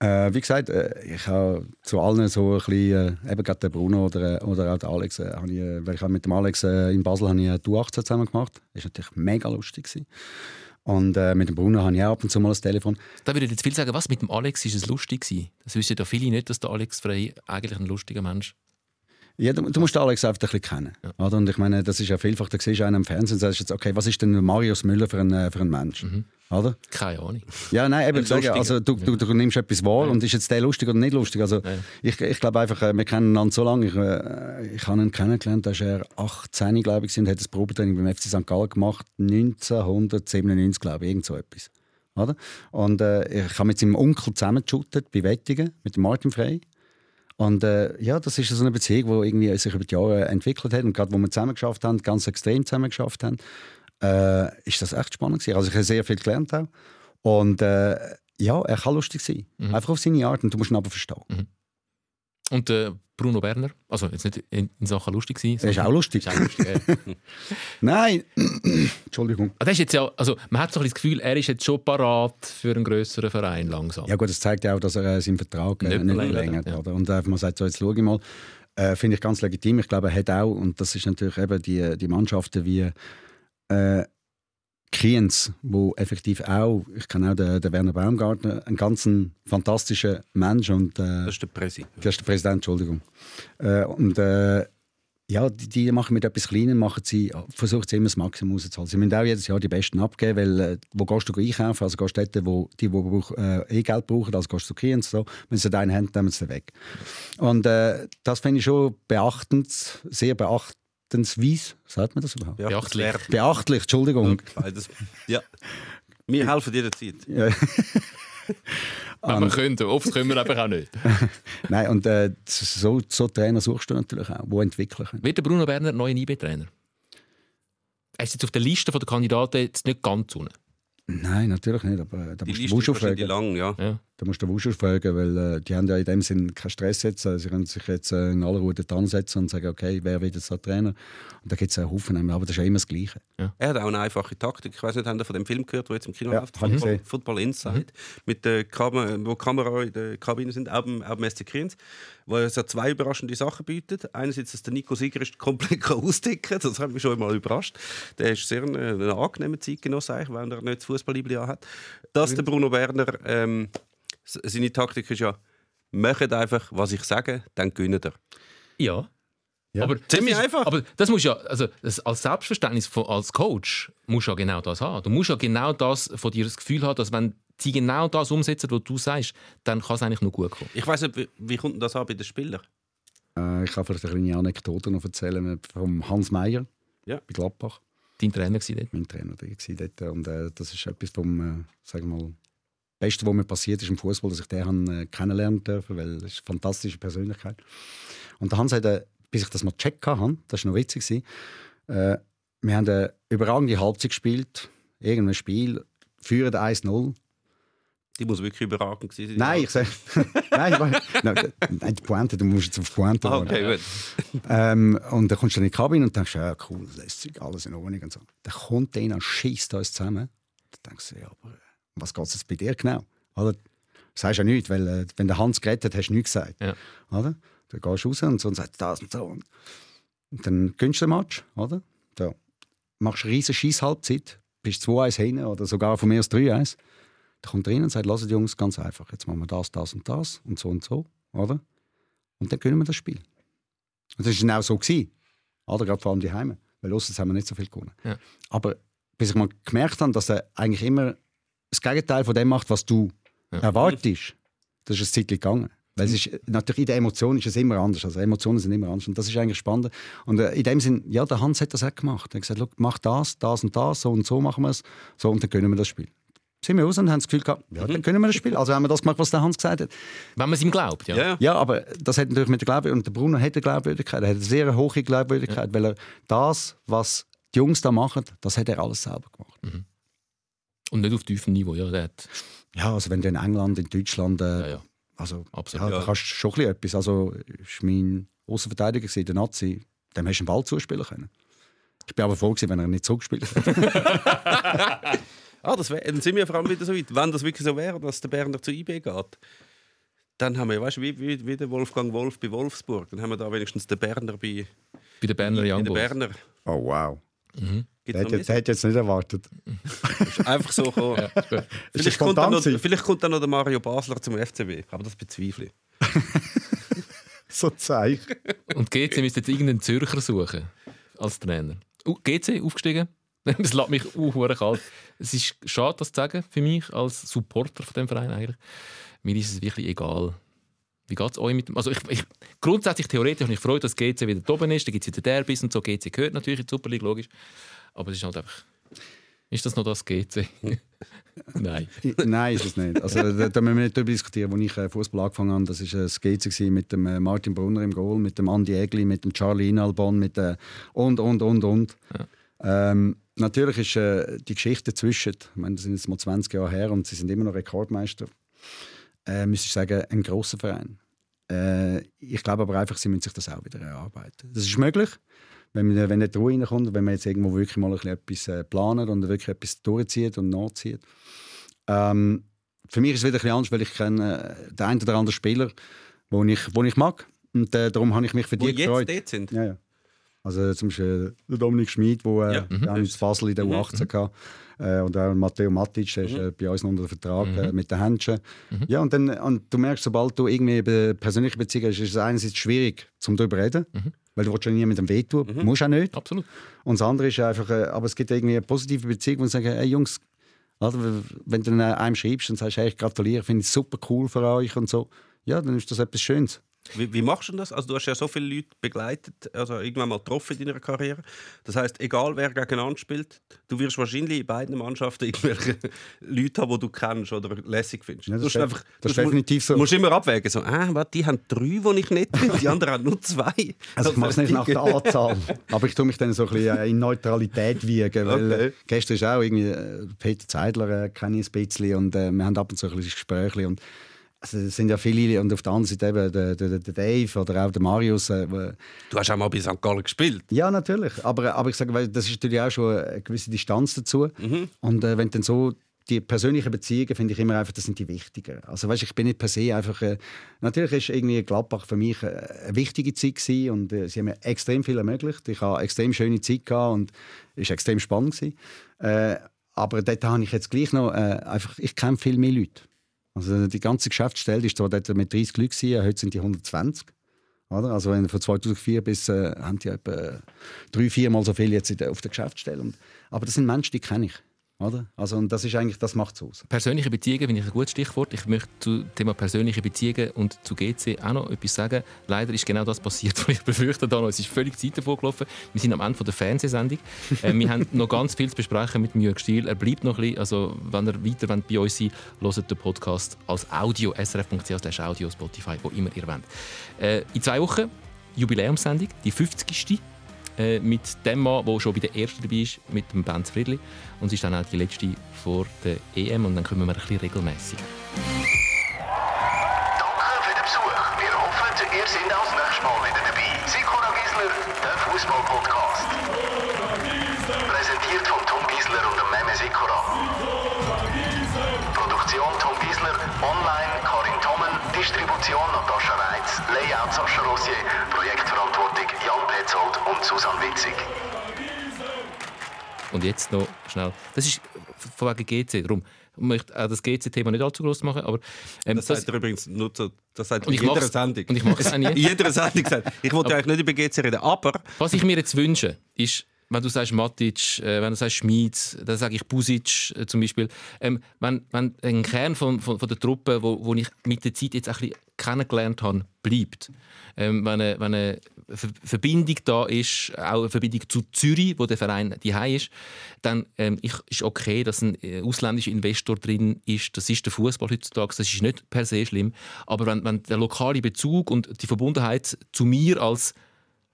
Äh, wie gesagt, äh, ich habe zu allen so ein bisschen, äh, eben gerade der Bruno oder, äh, oder auch der Alex, äh, habe ich, äh, weil ich mit dem Alex äh, in Basel habe ich eine U18 zusammen gemacht. Das war natürlich mega lustig. Gewesen. Und äh, mit dem Bruno habe ich auch ab und zu mal das Telefon. Da würde ich jetzt viel sagen, was mit dem Alex ist es lustig gewesen. Das wissen ja viele nicht, dass der Alex Frey eigentlich ein lustiger Mensch Ja, du, du musst Alex einfach ein bisschen kennen. Oder? Und ich meine, das ist ja vielfach, da siehst du einen im Fernsehen und sagst jetzt, okay, was ist denn Marius Müller für ein, äh, für ein Mensch? Oder? Keine Ahnung. Ja, nein, eben, Lustiger. also du, du, du nimmst etwas wahr und ist jetzt der lustig oder nicht lustig. Also, ich, ich glaube einfach, äh, wir kennen einander so lange. Ich, äh, ich habe ihn kennengelernt, war er 18, glaube ich, und hat das Probetraining beim FC St. Gallen gemacht, 1997, glaube ich, irgend so etwas. Oder? Und äh, ich habe mit seinem Onkel zusammengeschootet bei Wettigen, mit Martin Frey. Und äh, ja, das ist so eine Beziehung, die irgendwie sich über die Jahre entwickelt hat. Und gerade, wo wir zusammen geschafft haben, ganz extrem zusammen geschafft haben, äh, ist das echt spannend gewesen. Also ich habe sehr viel gelernt auch. Und äh, ja, er kann lustig sein. Einfach auf seine Art. Und du musst ihn aber verstehen. Und äh, Bruno Berner, also jetzt nicht in, in Sachen lustig sein. Er ist auch lustig. <laughs> Ist auch lustig ja. <laughs> Nein, <clears throat> Entschuldigung. Aber das ist jetzt ja, also man hat so ein bisschen das Gefühl, er ist jetzt schon parat für einen größeren Verein langsam. Ja gut, das zeigt ja auch, dass er äh, seinen Vertrag äh, Nicht verlängert. Oder? Und einfach mal sagt, so, jetzt schau ich mal. Äh, Finde ich ganz legitim. Ich glaube, er hat auch, und das ist natürlich eben die, die Mannschaften wie äh, Kriens, wo effektiv auch, ich kenne auch den, den Werner Baumgartner, ein ganz ein fantastischer Mensch und äh, Das ist der Presi. Der ist der Präsident, Entschuldigung. Äh, und äh, ja, die, die machen mit etwas Kleinem, machen sie, versuchen sie immer das Maximum rauszuholen. Sie müssen auch jedes Jahr die Besten abgeben, weil äh, wo gehst du einkaufen? Also gehst du dort, wo die, die äh, eh Geld brauchen, also gehst du zu Kiens. So. Wenn sie deine Hand nehmen, sie weg. Und äh, das finde ich schon beachtend, sehr beachtensweise. Sagt man das überhaupt? Beachtlich. Beachtlich, Entschuldigung. beides. Ja. Wir helfen jederzeit. <laughs> Ja. <laughs> Wenn wir können, oft können wir einfach auch nicht. <laughs> Nein, und äh, so, so Trainer suchst du natürlich auch, die entwickeln können. Wird der Bruno Berner neuer IB-Trainer? Er ist jetzt auf der Liste der Kandidaten jetzt nicht ganz unten. Nein, natürlich nicht, aber da Die musst du Liste ist wahrscheinlich aufregen. lang, ja. Ja. Da musst du Wusch aufregen, weil äh, die haben ja in dem Sinn keinen Stress jetzt. Äh, Sie können sich jetzt äh, in aller Ruhe ansetzen und sagen, okay, wer wird jetzt da Trainer? Und da gibt es einen Haufen, aber das ist ja immer das Gleiche. Er hat auch eine einfache Taktik. Ich weiß nicht, haben Sie von dem Film gehört, der jetzt im Kino Ja, läuft? Football. Football Inside. Mit der Kam wo Kamera in der Kabine sind, auch beim SC Kriens. Wo er so zwei überraschende Sachen bietet. Einerseits, dass der Nico Siegerist komplett kann <laughs> austicken kann. Das hat mich schon mal überrascht. Der ist sehr ein, ein angenehmer Zeitgenosse, weil er nicht das Fußballliebli hat. Dass der Bruno Werner, ähm, seine Taktik ist ja, macht einfach, was ich sage, dann gewinnt er. Ja. Ja. Aber das Ziemlich einfach. Aber das muss ja, also das als Selbstverständnis von, als Coach musst du ja genau das haben. Du musst ja genau das von dir das Gefühl haben, dass wenn sie genau das umsetzen, was du sagst, dann kann es eigentlich nur gut kommen. Ich weiß nicht, wie, wie kommt denn das an bei den Spielern? Äh, ich kann vielleicht eine kleine Anekdote noch erzählen vom Hans Meyer Ja. bei Gladbach. Dein Trainer war dort. mein Trainer der war dort. Und äh, das ist etwas vom, äh, sagen wir mal, Beste, was mir passiert ist im Fußball, dass ich den äh, kennenlernen durfte, weil das ist eine fantastische Persönlichkeit. Und der Hans hat, äh, bis ich das mal gecheckt habe, das war noch witzig, äh, wir haben eine überragende Halbzeit gespielt, irgendein Spiel, führen 1-0. Die muss wirklich überragend sein. Nein, ich sage, <laughs> nein, nein, nein, die Pointe, du musst jetzt auf die Pointe Ah, okay, gut. Ähm, und dann kommst du in die Kabine und denkst, ja cool, lässig, alles in Ordnung und so. Dann kommt einer und schießt uns zusammen. Dann denkst du, ja, aber äh, was geht es jetzt bei dir genau? Oder, sagst ja nichts, weil äh, wenn der Hans gerettet hat, hast du nichts gesagt. Ja. Oder? Dann gehst du raus und so und sagst das und so. Und dann gönnst du den Match, oder? So. Machst eine riesige Schießhalbzeit, bist 2-1 hinten oder sogar von mir aus 3-1. Dann kommt er rein und sagt, lasst Jungs, ganz einfach, jetzt machen wir das, das und das und so und so, oder? Und dann gewinnen wir das Spiel. Und das war auch so. Gewesen, oder? Gerade vor allem die Heime. Weil auswärts haben wir nicht so viel gewonnen. Ja. Aber bis ich mal gemerkt habe, dass er eigentlich immer das Gegenteil von dem macht, was du erwartest, das ist ein Zeit gegangen. Weil es ist, natürlich in der Emotion ist es immer anders. Also Emotionen sind immer anders. Und das ist eigentlich spannend. Und äh, in dem Sinn, ja, der Hans hat das auch gemacht. Er hat gesagt, «Schau, mach das, das und das, so und so machen wir es. So, und dann können wir das Spiel. Sind wir raus und haben das Gefühl gehabt, ja, dann können wir das Spiel. Also haben wir das gemacht, was der Hans gesagt hat. Wenn man es ihm glaubt, ja. Ja, ja. Ja, aber das hat natürlich mit der Glaubwürdigkeit, und der Bruno hat eine Glaubwürdigkeit, er hat eine sehr hohe Glaubwürdigkeit, weil er das, was die Jungs da machen, das hat er alles selber gemacht. Und nicht auf tiefem Niveau, ja. Der hat, Ja, also wenn du in England, in Deutschland, äh, ja, ja. also Absolut. ja, da kannst du schon ein bisschen etwas. Also ist mein Außenverteidiger gewesen, der Nazi, dem hast du einen Ball zuspielen können. Ich bin aber froh gewesen, wenn er nicht zugespielt hat. <laughs> Ah, das wär, dann sind wir vor allem wieder so weit. Wenn das wirklich so wäre, dass der Berner zu IB geht, dann haben wir, weißt du, wie, wie, wie der Wolfgang Wolf bei Wolfsburg, dann haben wir da wenigstens den Berner bei, Bei den Berner bei Young den Boys. Berner. Oh wow. Der noch hätte, hätte jetzt nicht erwartet. so? Einfach so gekommen. <laughs> Ist das vielleicht, kommt dann noch, vielleicht kommt dann noch der Mario Basler zum FCB, aber das bezweifle ich. <laughs> So Zeichen. Und GC müsste jetzt irgendeinen Zürcher suchen als Trainer. Uh, GC aufgestiegen. <laughs> Das lässt mich uh, kalt. Es ist schade, das zu sagen für mich als Supporter von dem Verein eigentlich. Mir ist es wirklich egal. Wie geht es euch mit dem? Also ich, ich, grundsätzlich theoretisch habe ich Freude, dass GC wieder oben ist. Da gibt es wieder Derbys und so. GC gehört natürlich in die Super League, logisch. Aber es ist halt einfach. Ist das noch das GC? <laughs> Nein. <laughs> Nein, ist es nicht. Also, da, da müssen wir nicht darüber diskutieren. Als ich äh, Fußball angefangen habe, das war das GC mit dem äh, Martin Brunner im Goal, mit dem Andi Egli, mit dem Charlie Inalbon, mit äh, und, und, und, und. Ähm, natürlich ist äh, die Geschichte dazwischen, ich meine, das sind jetzt mal 20 Jahre her und sie sind immer noch Rekordmeister, äh, müsste ich sagen, ein grosser Verein. Äh, ich glaube aber einfach, sie müssen sich das auch wieder erarbeiten. Das ist möglich, wenn, man, wenn nicht Ruhe reinkommt wenn man jetzt irgendwo wirklich mal ein bisschen etwas äh, planet und wirklich etwas durchzieht und nachzieht. Ähm, für mich ist es wieder ein bisschen anders, weil ich kenne äh, den einen oder anderen Spieler, wo ich, wo ich mag. Und äh, darum habe ich mich für Wo die jetzt gefreut. dort sind. Ja, ja. Also zum Beispiel der Dominik Schmid, der äh, Ja. ja. ja. in Basel in der Mhm. U18 hatte. Äh, und auch Matteo Matic, der ist äh, bei uns noch unter Vertrag Mhm. äh, mit den Händchen. Ja, und, dann, und du merkst, sobald du irgendwie über persönliche Beziehungen hast, ist es einerseits schwierig, zum darüber zu reden. Weil du willst ja niemandem wehtun. Mhm. Musst auch nicht. Absolut. Und das andere ist einfach, äh, aber es gibt irgendwie eine positive Beziehung, wo sie sagen, hey Jungs, oder, wenn du einem schreibst und sagst, hey, ich gratuliere, finde ich super cool für euch und so, ja, dann ist das etwas Schönes. Wie, wie machst du das? Also du hast ja so viele Leute begleitet, also irgendwann mal getroffen in deiner Karriere. Das heißt, egal wer gegeneinander spielt, du wirst wahrscheinlich in beiden Mannschaften <laughs> irgendwelche Leute haben, die du kennst oder lässig findest. Ja, das du ist musst def- das ist definitiv so. Du musst immer abwägen, so, ah, warte, die haben drei, die ich nicht bin, die anderen haben nur zwei. <laughs> Also ich mache es nicht nach der Anzahl, aber ich tue mich dann so ein bisschen äh, in Neutralität wiegen, weil Okay. äh, gestern ist auch irgendwie äh, Peter Zeidler äh, kenne ich ein bisschen und äh, wir haben ab und zu ein bisschen Gespräche und also, es sind ja viele und auf der anderen Seite eben der, der, der Dave oder auch der Marius. Äh, Du hast auch mal bei St. Gallen gespielt. ja, natürlich, aber, aber ich sage, das ist natürlich auch schon eine gewisse Distanz dazu und äh, wenn dann so die persönlichen Beziehungen finde ich immer einfach, das sind die wichtigen. Also weißt, ich bin nicht per se einfach. Äh, natürlich ist irgendwie Gladbach für mich äh, eine wichtige Zeit gewesen und äh, sie haben mir extrem viel ermöglicht. Ich habe eine extrem schöne Zeit gehabt und es war extrem spannend gewesen. Äh, aber dort habe ich jetzt gleich noch äh, einfach, ich kenne viel mehr Leute. Also die ganze Geschäftsstelle ist zwar dort mit 30 Leuten gewesen, heute sind die 120. Oder? Also von 2004 bis äh, haben die etwa drei, viermal so viel jetzt auf der Geschäftsstelle. Und, aber das sind Menschen, die kenne ich. Oder? Also, und das ist eigentlich, das macht es aus. Persönliche Beziehungen finde ich ein gutes Stichwort. Ich möchte zu Thema persönliche Beziehungen und zu GC auch noch etwas sagen. Leider ist genau das passiert, <laughs> was ich befürchtet habe. Es ist völlig Zeit davon gelaufen. Wir sind am Ende der Fernsehsendung. äh, wir haben noch ganz viel zu besprechen mit Jörg Stiel. Er bleibt noch ein bisschen. Also, wenn ihr weiter wollt bei uns sein hört den Podcast als Audio, srf.ch Audio, Spotify, wo immer ihr wollt. Äh, in zwei Wochen Jubiläumssendung, die 50. Äh, mit dem Mann, der schon bei der ersten dabei ist, mit dem Benz Friedli. Und sie ist dann auch die letzte vor der EM und dann kommen wir ein bisschen regelmässig. Danke für den Besuch. Wir hoffen, ihr seid auch das nächste Mal wieder dabei. Sikora Gisler, der Fußball-Podcast. Präsentiert von Tom Gisler und dem Meme Sikora. Produktion Tom Gisler, online Karin Tommen, Distribution Natascha Reitz, Layout Sascha Rosier, Projekt Lustig, Jan Petzold und Susan Witzig. Und jetzt noch schnell. Das ist von wegen GC. Darum möchte auch das GC-Thema nicht allzu groß machen. Aber, ähm, das, das sagt er übrigens nur zu, das sagt und jeder Sendung. Und ich mache es auch nie. <laughs> jeder Sendung sagt. Ich wollte eigentlich nicht über GC reden, aber... Was ich mir jetzt wünsche, ist, wenn du sagst Matic, äh, wenn du sagst Schmied, dann sage ich Busic äh, zum Beispiel. Ähm, wenn, wenn ein Kern von, von, von der Truppe, wo, wo ich mit der Zeit jetzt ein bisschen kennengelernt habe, bleibt, ähm, wenn, eine, wenn eine Verbindung da ist, auch eine Verbindung zu Zürich, wo der Verein die ist, dann ähm, ist okay, dass ein äh, ausländischer Investor drin ist. Das ist der Fußball heutzutage. Das ist nicht per se schlimm. Aber wenn, wenn der lokale Bezug und die Verbundenheit zu mir als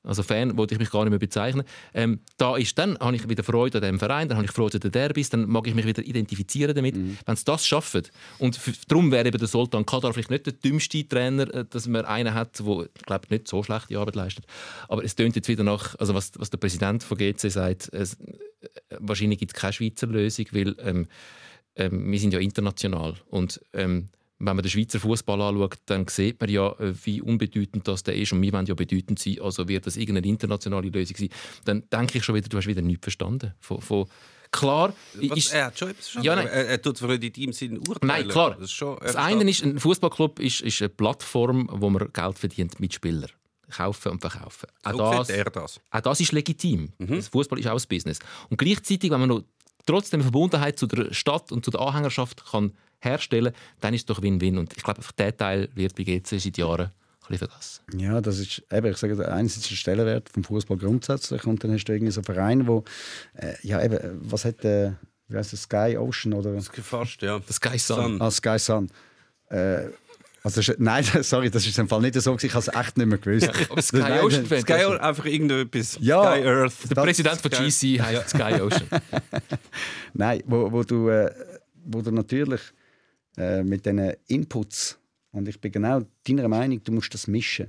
also Fan wollte ich mich gar nicht mehr bezeichnen, ähm, da ist, dann habe ich wieder Freude an dem Verein, dann habe ich Freude an den Derbys, dann mag ich mich wieder identifizieren damit. Wenn sie das schaffen, und darum wäre eben der Sultan Kadar vielleicht nicht der dümmste Trainer, äh, dass man einen hat, der, ich glaube, nicht so schlechte Arbeit leistet. Aber es tönt jetzt wieder nach, also was, was der Präsident von GC sagt, es, äh, wahrscheinlich gibt es keine Schweizer Lösung, weil ähm, ähm, wir sind ja international und ähm, wenn man den Schweizer Fußball anschaut, dann sieht man ja, äh, wie unbedeutend das der ist und wir wollen ja bedeutend sein, also wird das irgendeine internationale Lösung sein. Dann denke ich schon wieder, du hast wieder nichts verstanden. Von, von klar, was, ist, er hat schon etwas verstanden. Ja, nein. er, er tut zwar nicht in deinem Sinn urteilen. Nein, klar. Das, ist schon, das eine ist, ein Fußballclub ist, ist eine Plattform, wo man Geld verdient mit Spielern. Kaufen und verkaufen. So sieht er das. Auch das ist legitim. Mhm. Das Fußball ist auch ein Business. Und gleichzeitig, wenn man noch trotzdem Verbundenheit zu der Stadt und zu der Anhängerschaft kann herstellen dann ist es doch Win-Win. Und ich glaube, der Teil wird bei GC seit Jahren ein bisschen vergessen. Ja, das ist eben, ich sage, einerseits der Stellenwert vom Fußball grundsätzlich und dann hast du irgendwie so einen Verein, wo äh, ja eben, was hat der, wie heißt das, Sky Ocean oder Das fast, ja. Das Sky Sun. Sun. ah, Sky Sun. Äh, also, das nein, <laughs> sorry, das ist im Fall nicht so. Ich habe es echt nicht mehr gewusst. Aber <laughs> Sky Nein, Ocean das- Fan. Sky einfach irgendetwas. Ja. Sky Earth. Der Präsident von GC heißt Sky <laughs> Ocean. Nein, wo, wo, du, äh, wo du natürlich äh, mit diesen Inputs, und ich bin genau deiner Meinung, du musst das mischen.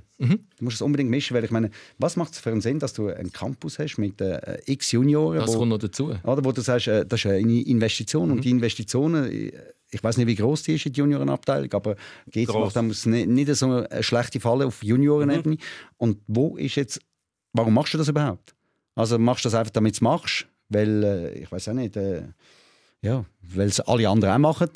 Du musst es unbedingt mischen, weil ich meine, was macht es für einen Sinn, dass du einen Campus hast mit äh, x Junioren, Das wo, kommt noch dazu. oder, wo du sagst, äh, das ist eine Investition und die Investitionen, äh, ich weiß nicht, wie groß die ist in der Juniorenabteilung, aber geht Gross. macht muss nicht, nicht so eine schlechte Falle auf Juniorenebene. Und wo ist jetzt, warum machst du das überhaupt? Also machst du das einfach, damit du es machst, weil äh, ich weiß auch nicht, äh, ja, weil es alle anderen auch machen,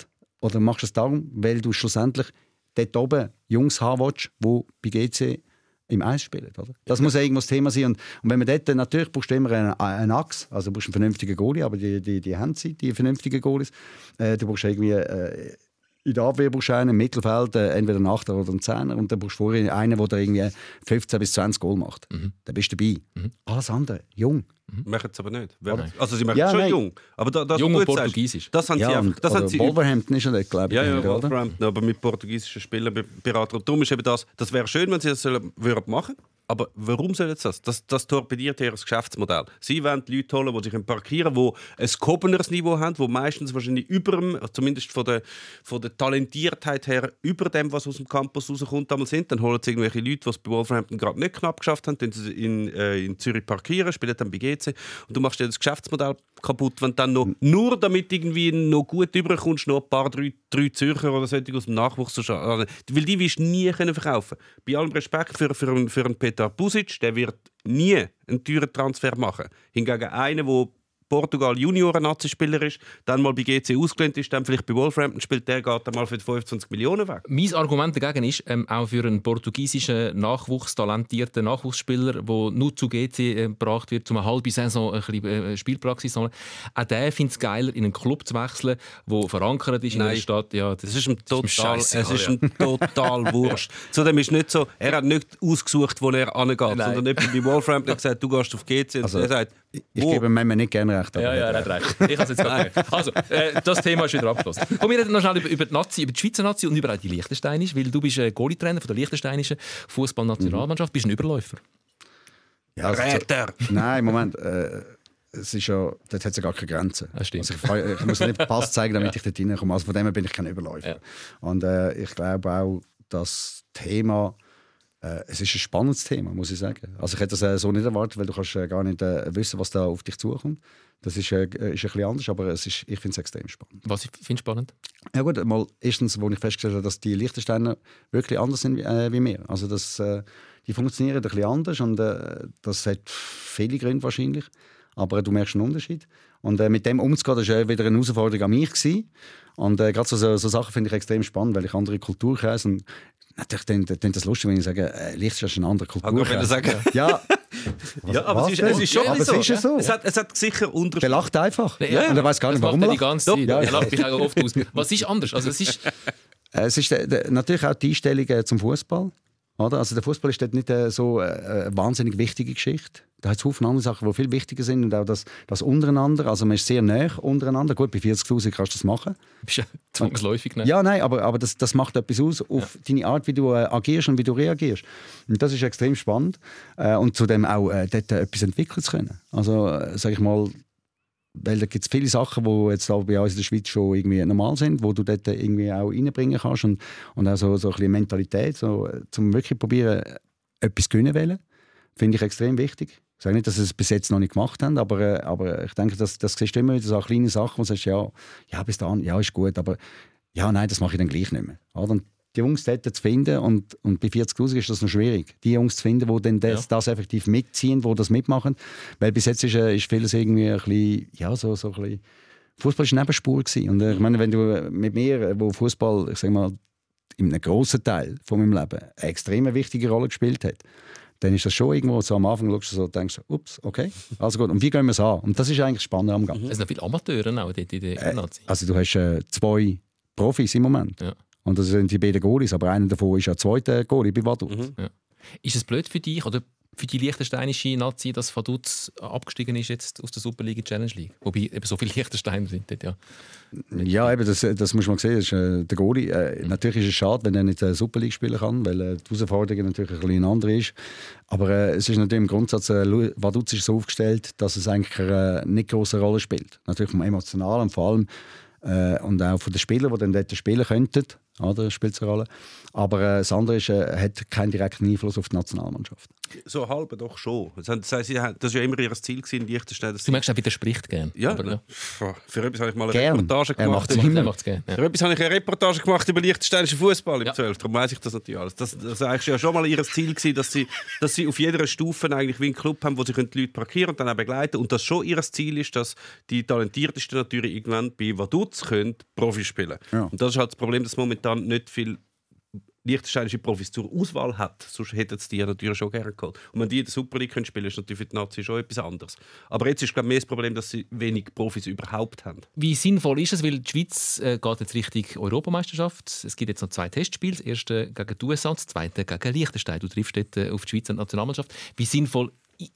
oder machst du es darum, weil du schlussendlich dort oben Jungs haben willst, die bei GC im Eis spielen. Oder? Das muss ja irgendwo das Thema sein. Und, und wenn man dort, natürlich brauchst du immer einen, einen Achs, also du brauchst einen vernünftigen Goalie, aber die, die, die haben sie, die vernünftigen Goalies. Äh, du brauchst irgendwie, äh, in der Abwehr brauchst du einen, im Mittelfeld äh, entweder einen Achter oder einen Zehner und dann brauchst du vorher einen, der irgendwie 15 bis 20 Goal macht. Dann bist du dabei. Alles andere, jung. Machen es aber nicht. Wer- Also sie machen Ja, es schon nein. jung. Aber da, das, Jung und portugiesisch. sagst, Das haben sie Ja, einfach. und, Das haben oder sie Wolverhampton ist ja dort, glaube ich. Ja, ja, oder? Wolverhampton, aber mit portugiesischen Spielern beraten. Und darum ist eben das, das wäre schön, wenn sie das sollen, würden machen aber warum sollen sie das? das? Das torpediert ihr Geschäftsmodell. Sie wollen die Leute holen, die sich parkieren können, die ein gehobeneres Niveau haben, die meistens wahrscheinlich über dem, zumindest von der, von der Talentiertheit her, über dem, was aus dem Campus rauskommt, damals sind. Dann holen sie irgendwelche Leute, die es bei Wolverhampton gerade nicht knapp geschafft haben, dann sie in, äh, in Zürich parkieren, spielen dann bei GC und du machst dir das Geschäftsmodell kaputt, wenn dann noch, nur damit irgendwie noch gut überkommst, noch ein paar, drei, drei Zürcher oder solche aus dem Nachwuchs zu schaffen. Weil die wirst du nie können verkaufen Bei allem Respekt für, für, einen- für einen Peter Busic, der wird nie einen teuren Transfer machen. Hingegen einer, der Portugal Junioren-Nazi-Spieler ist, dann mal bei GC ausgelehnt ist, dann vielleicht bei Wolverhampton spielt, der geht dann mal für die 25 Millionen weg. Mein Argument dagegen ist, ähm, auch für einen portugiesischen nachwuchstalentierten Nachwuchsspieler, der nur zu GC äh, gebracht wird, um eine halbe Saison ein bisschen äh, Spielpraxis zu sammeln, auch der findet es geiler, in einen Club zu wechseln, der verankert ist in Nein. der Stadt. Ja, Das ist ihm total, scheissegal, es ist ihm total wurscht. <laughs> Zudem ist nicht so, er hat nicht ausgesucht, wo er angeht, sondern nicht bei Wolverhampton hat gesagt, du gehst auf GC. Und Also, er sagt, Ich wo? gebe ihm manchmal nicht gerne recht. Ja, ja, er hat recht. Ich habe es jetzt gerade. Also, äh, das Thema ist wieder abgeschlossen. Komm, wir reden noch schnell über, über, die Nazi, über die Schweizer Nazi und über die Liechtensteinische, weil du bist äh, Goalie-Trainer von der Liechtensteinischen Fußballnationalmannschaft, bist ein Überläufer. Ja, also, Räter. Nein, Moment. Äh, es ist ja, dort hat es ja gar keine Grenzen. Das stimmt. Also ich, freu- ich muss ja nicht Pass zeigen, damit ich dort reinkomme. Also von dem her bin ich kein Überläufer. Ja. Und äh, ich glaube auch, das Thema, es ist ein spannendes Thema, muss ich sagen. Also ich hätte das äh, so nicht erwartet, weil du kannst äh, gar nicht äh, wissen, was da auf dich zukommt. Das ist, äh, ist ein bisschen anders, aber es ist, ich finde es extrem spannend. Was ich finde spannend? Ja gut, mal erstens, wo ich festgestellt habe, dass die Liechtensteiner wirklich anders sind wie, äh, wie wir. Also das, äh, die funktionieren ein bisschen anders und äh, das hat viele Gründe wahrscheinlich. aber du merkst einen Unterschied. Und äh, mit dem umzugehen, das war wieder eine Herausforderung an mich. Gewesen. Und äh, gerade so, so, so Sachen finde ich extrem spannend, weil ich andere Kultur kenne. Und natürlich klingt das lustig, wenn ich sage, äh, Liechtenstein ist eine andere Kultur. Ich wollte sagen. Ja, Ja, aber was es ist, es ist schon aber so. es ist ja so. Es hat, es hat sicher Der Unterschiede. lacht einfach. Ja, Und er weiß gar das nicht, warum macht er er die lacht. ganze Zeit. Ja, Er ja. lacht mich auch oft aus. Was ist anders? Also es ist, Äh, Es ist äh, der- natürlich auch die Einstellung zum Fußball. Oder? Also der Fußball ist dort nicht äh, so äh, eine wahnsinnig wichtige Geschichte. Da hat es viele andere Sachen, die viel wichtiger sind und auch das, das untereinander. Also man ist sehr nah untereinander. Gut, bei 40'000 kannst du das machen. bist ja zwangsläufig. Ne? Ja, nein, aber, aber das, das macht etwas aus auf deine Art, wie du äh, agierst und wie du reagierst. Und das ist extrem spannend. Äh, und zudem auch äh, dort äh, etwas entwickeln zu können. Also, äh, sag ich mal, weil da gibt es viele Sachen, die jetzt auch bei uns in der Schweiz schon irgendwie normal sind, wo du dort irgendwie auch reinbringen kannst und, und auch so, so ein bisschen Mentalität, so, zum wirklich probieren, etwas gewinnen wollen, finde ich extrem wichtig. Ich sage nicht, dass sie es bis jetzt noch nicht gemacht haben, aber, äh, aber ich denke, das, das siehst du immer wieder so kleine Sachen, wo du sagst, ja, ja, bis dahin, ja, ist gut, aber ja, nein, das mache ich dann gleich nicht mehr. Oder? Und die Jungs dort zu finden und, und bei 40'000 ist das noch schwierig, die Jungs zu finden, die dann das, das effektiv mitziehen, die das mitmachen. Weil bis jetzt ist, äh, ist vieles irgendwie ein bisschen, ja, so, so ein bisschen Fußball war eine Nebenspur. Gewesen. Und äh, ich meine, wenn du mit mir, äh, wo Fußball, ich sag mal, in einem grossen Teil von meinem Leben eine extrem wichtige Rolle gespielt hat, dann ist das schon irgendwo so am Anfang, schaust du so, denkst ups, okay, also gut, und wie gehen wir es an? Und das ist eigentlich spannend am Gang. Es sind noch viele Amateure auch dort in der Nazi. Also du hast äh, zwei Profis im Moment. Ja. Und das sind die beiden Goalies, aber einer davon ist ja zweiter Goalie bei Vaduz. Ist es blöd für dich oder für die liechtensteinische Nazi, dass Vaduz abgestiegen ist jetzt aus der Superliga Challenge League? Wobei eben so viele Liechtensteiner sind dort, ja. Ja, eben, das, das muss man sehen. Das ist, äh, der Goalie, äh, natürlich ist es schade, wenn er nicht äh, Super League spielen kann, weil äh, die Herausforderung natürlich ein bisschen andere ist. Aber äh, es ist natürlich im Grundsatz, äh, Vaduz ist so aufgestellt, dass es eigentlich eine äh, nicht große Rolle spielt. Natürlich vom Emotionalen vor allem äh, und auch von den Spielern, die dann dort spielen könnten. Oder, spielt eine Rolle. Aber äh, das andere ist, äh, hat keinen direkten Einfluss auf die Nationalmannschaft. So halb doch schon. Das haben- das war ja immer ihr Ziel gewesen, in Liechtenstein. dass Du sie- merkst, er widerspricht gerne. Ja, Aber, ja. Für etwas habe ich mal eine Gern. Reportage Er gemacht. macht's. Er macht es gerne. Ja. Für etwas habe ich eine Reportage gemacht über liechtensteinischen Fußball im Ja. 12. Darum weiß ich das natürlich alles. Das, das war eigentlich ja schon mal ihr Ziel, gewesen, dass sie, dass sie auf jeder Stufe eigentlich wie einen Club haben, wo sie können die Leute parkieren und dann auch begleiten. Und das schon ihr Ziel ist, dass die talentiertesten natürlich irgendwann bei Vaduz können Profi spielen. Ja. Und das ist halt das Problem, dass momentan nicht viel liechtensteinische Profis zur Auswahl hat. Sonst hätten sie die natürlich schon gerne geholt. Und wenn die in der Super League können spielen, ist natürlich für die Nazi schon etwas anderes. Aber jetzt ist glaube ich, mehr das Problem, dass sie wenig Profis überhaupt haben. Wie sinnvoll ist es, weil die Schweiz äh, geht jetzt Richtung Europameisterschaft. Es gibt jetzt noch zwei Testspiele. Das erste gegen die USA, das zweite gegen Liechtenstein. Du triffst dort äh, auf die Schweizer Nationalmannschaft. Wie sinnvoll... Ich,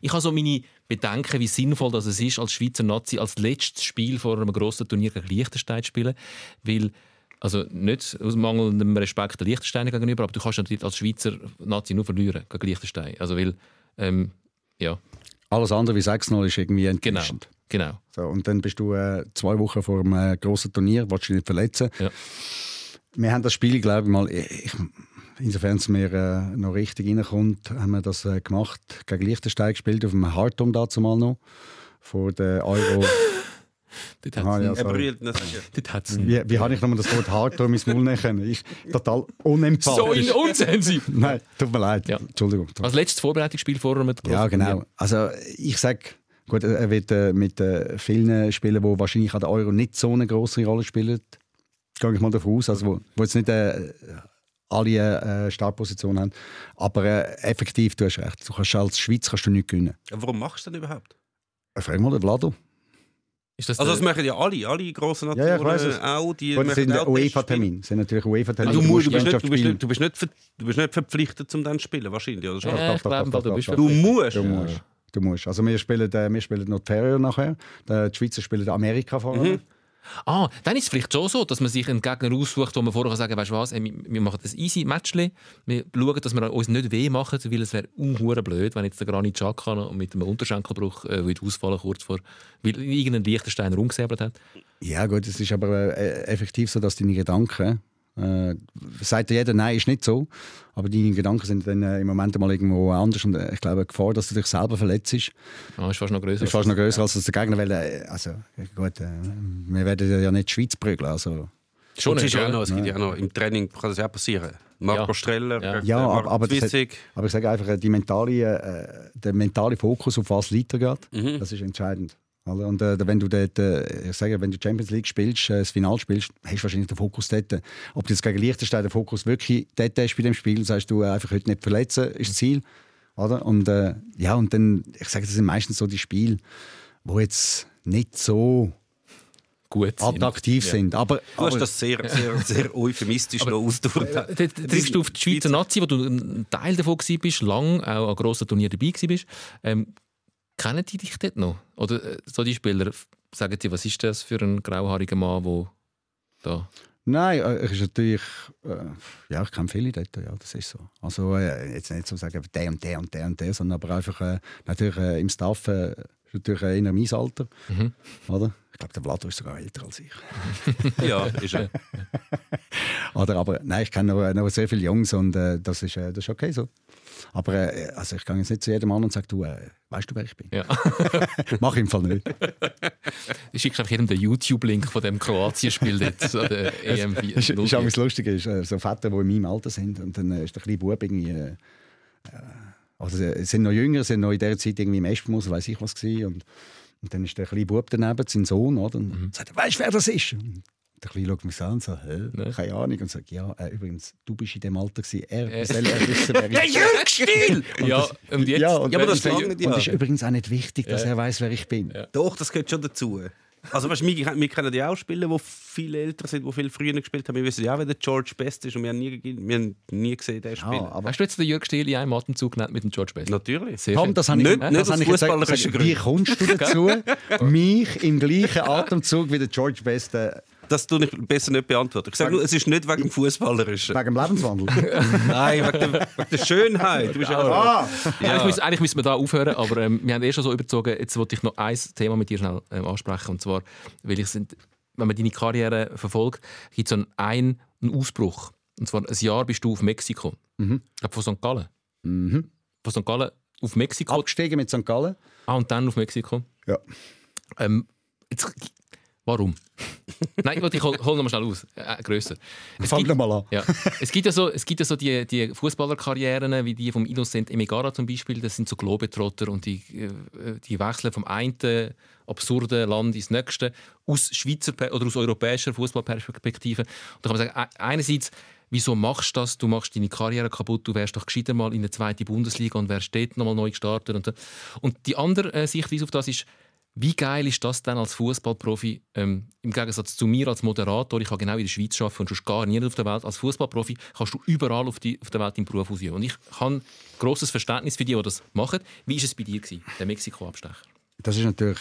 ich habe so meine Bedenken, wie sinnvoll das es ist, als Schweizer Nazi als letztes Spiel vor einem grossen Turnier gegen Liechtenstein zu spielen. Weil, also nicht aus mangelndem Respekt der Liechtensteiner gegenüber, aber du kannst natürlich als Schweizer Nazi nur verlieren gegen Liechtenstein. Also weil, ähm, ja, Alles andere wie 6-0 ist irgendwie genau. enttäuschend. genau. So, und dann bist du äh, zwei Wochen vor einem äh, grossen Turnier, willst dich nicht verletzen. Ja. Wir haben das Spiel, glaube ich, mal, ich, insofern es mir äh, noch richtig reinkommt, haben wir das äh, gemacht, gegen Liechtenstein gespielt, auf dem Hardturm dazu mal noch, vor der Euro. <laughs> Dort hat's- ja, Er ihn sicher. dort hat's- wie, wie habe ich nochmal das Wort Hardturm ins Maul nehmen können? Ich, total unempathisch. So in unsensibel. <laughs> Nein, tut mir leid. Ja. Entschuldigung. Als letztes Vorbereitungsspiel vor einem Ja, genau. Also ich sage, gut, er wird äh, mit äh, vielen Spielern, die wahrscheinlich an der Euro nicht so eine große Rolle spielen, gehe ich mal davon aus, also wo, wo jetzt nicht äh, alle äh, Startpositionen haben. Aber äh, effektiv, du hast recht. Du kannst als Schweiz kannst du nicht gewinnen. Ja, warum machst du das denn überhaupt? Äh, Frag mal den Vlado. Ist das Also das machen ja alle, alle grossen Ja, Nationen ja, ich weiss es. auch. Die machen sind auch UEFA-Termine. Sind natürlich UEFA-Termine. Du, musst, du, bist nicht, Mannschaft du, bist spielen. nicht, du, bist nicht ver, du bist nicht verpflichtet, um dann zu spielen, wahrscheinlich. Oder? Ja, doch, ich doch, glaube, doch, du doch, bist doch. Du musst. Du musst. Du musst. Also wir spielen, äh, wir spielen noch Ferien nachher. Die Schweizer spielen Amerika vorher. Ah, dann ist es vielleicht schon so, dass man sich einen Gegner aussucht, wo man vorher sagen kann, weißt du was, ey, wir, machen das easy Matchli. Wir schauen, dass wir uns nicht weh machen, weil es wäre unhure blöd, wenn jetzt der Granit Xhaka mit einem Unterschenkelbruch äh, würde ausfallen kurz vor, weil irgendein Liechtensteiner umgesäbelt hat. Ja gut, es ist aber äh, effektiv so, dass deine Gedanken, äh, sagt ja jeder, nein, ist nicht so, aber deine Gedanken sind dann äh, im Moment mal irgendwo anders und äh, ich glaube, die Gefahr, dass du dich selber verletzt, ist, Ah, ist fast noch größer. ist fast noch größer als das der Gegner, weil, äh, also, gut, äh, wir werden ja nicht die Schweiz prügeln, also Schon ist ja auch ja. noch, es gibt ja auch noch, im Training kann das ja auch passieren. Marco Ja. Streller, Ja. Ja, aber, Marco aber, hat, aber ich sage einfach, die mentale, äh, der mentale Fokus, auf was liegt er gerade, Mhm. das ist entscheidend. Oder? Und äh, wenn du dort, äh, ich sage, wenn du Champions League spielst, äh, das Finale spielst, hast du wahrscheinlich den Fokus dort. Ob du jetzt gegen Liechtenstein den Fokus wirklich dort hast bei dem Spiel, sagst du äh, einfach heute nicht verletzen, ist das Ziel. Oder? Und äh, ja, und dann, ich sage, das sind meistens so die Spiele, wo jetzt nicht so Gut. sind. attraktiv Ja. sind. Aber, Du hast das sehr, sehr, sehr euphemistisch noch ausgedrückt. Äh, triffst du auf die Schweizer Nazi, wo du ein Teil davon gewesen bist, lang auch an grossen Turnieren dabei gewesen bist. Ähm, kennen die dich dort noch? Oder äh, so die Spieler, sagen sie, was ist das für ein grauhaariger Mann, der da... Nein, äh, ich ist natürlich, äh, ja, ich kenne viele dort, ja, das ist so. Also äh, jetzt nicht so sagen, der und der und der und der, sondern aber einfach äh, natürlich äh, im Staff äh, ist natürlich äh, in mein Alter, Mhm. oder? Ich glaube, der Vlado ist sogar älter als ich. <laughs> Ja, ist er. <laughs> Oder, aber nein, ich kenne noch, noch sehr viele Jungs und äh, das, ist, äh, das ist okay so. Aber äh, also ich gehe jetzt nicht zu jedem Mann und sage, du, äh, weißt du, wer ich bin? Ja. <laughs> Mach ich im Fall nicht. Ich schicke einfach jedem den YouTube-Link von dem Kroatien-Spiel dort, so der <laughs> EM Das ist, ist auch das Lustige, ist, äh, so Väter, die in meinem Alter sind und dann äh, ist der kleine Bub irgendwie... Äh, also sie sind noch jünger, sind noch in dieser Zeit irgendwie im Espenmus, weiß ich was gewesen, und, und dann ist der kleine Bub daneben, sein Sohn, oder? Und Mhm. sagt, weißt du, wer das ist? Und der Kleine schaut mich so an und sagt, Hä? Ne? keine Ahnung. Und sagt, ja, äh, übrigens, du bist in dem Alter gewesen. Er Äh. soll er wissen, wer ich bin. Jürgstil! Ja, und jetzt... Ja, und, Ja, aber das und, langt und ja. es ist übrigens auch nicht wichtig, dass Ja. er weiß, wer ich bin. Doch, das gehört schon dazu. Also weißt, wir, wir kennen ja auch Spieler, die viel älter sind, die viel früher gespielt haben. Wir wissen ja auch, wer der George Best ist und wir haben nie, wir haben nie gesehen, den Spieler. Ja, aber Hast du jetzt den Jörg Stiel in einem Atemzug genannt mit dem George Best? Natürlich. Sehr Tom, das habe ich, Nicht- das nicht habe aus ich gesagt. gesagt. Wie kommst du dazu, <laughs> mich im gleichen Atemzug wie der George Best äh, Das tue ich besser nicht beantworten. Ich sage nur, es ist nicht wegen dem Fußballerischen. wegen dem Lebenswandel? <laughs> Nein, wegen der, wegen der Schönheit. Du bist ah, Eigentlich, müssen, eigentlich müssen wir da aufhören, aber ähm, wir haben eh schon so überzogen. Jetzt wollte ich noch ein Thema mit dir schnell ähm, ansprechen. Und zwar, weil ich sind, wenn man deine Karriere verfolgt, gibt es so einen, einen, einen Ausbruch. Und zwar ein Jahr bist du auf Mexiko. Mhm. Ich glaube, von St. Gallen. Mhm. Von St. Gallen auf Mexiko. Abgestiegen mit St. Gallen. Ah, und dann auf Mexiko. Ja. Ähm, jetzt, warum? <laughs> Nein, ich hol, hol noch mal schnell aus. Äh, grösser. Es Fang gibt- doch mal an. ja. Es gibt ja so, es gibt ja so die, die Fußballerkarrieren, wie die vom Innocent Emigara zum Beispiel. Das sind so Globetrotter und die, äh, die wechseln vom einen absurden Land ins nächste aus Schweizer oder aus europäischer Fußballperspektive. Und da kann man sagen, e- einerseits Wieso machst du das? Du machst deine Karriere kaputt. Du wärst doch gescheiter mal in der zweiten Bundesliga und wärst dort nochmal neu gestartet. Und, und die andere äh, Sichtweise auf das ist, wie geil ist das denn als Fußballprofi ähm, im Gegensatz zu mir als Moderator? Ich kann genau in der Schweiz arbeiten und sonst gar nie auf der Welt. Als Fußballprofi kannst du überall auf, die, auf der Welt im Beruf ausüben. Und ich habe großes Verständnis für die, die das machen. Wie war es bei dir, gewesen, der Mexiko-Abstecher? Das ist natürlich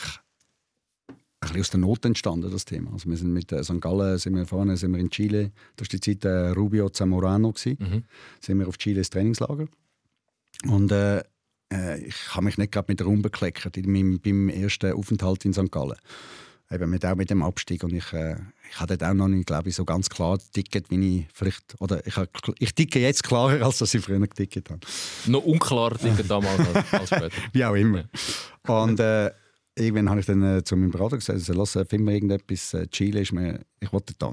ein bisschen aus der Not entstanden, das Thema. Also wir sind mit äh, St. Gallen, sind wir vorne sind wir in Chile, das war die Zeit äh, Rubio Zamorano, gewesen. Mhm. sind wir auf Chiles Trainingslager. Und äh, äh, ich habe mich nicht gerade mit Ruhm bekleckert in meinem, beim ersten Aufenthalt in St. Gallen. Eben mit, auch mit dem Abstieg. Und ich, äh, ich hatte auch noch nicht, glaube ich, so ganz klar ticket, wie ich vielleicht... Oder ich, ich ticke jetzt klarer, als dass ich früher getickt habe. Noch unklarer Dinge damals als, später. <laughs> Wie auch immer. Und äh, irgendwann habe ich dann äh, zu meinem Berater gesagt, also, lass, äh, finden wir irgendetwas, äh, Chile ist mir, ich wollte da.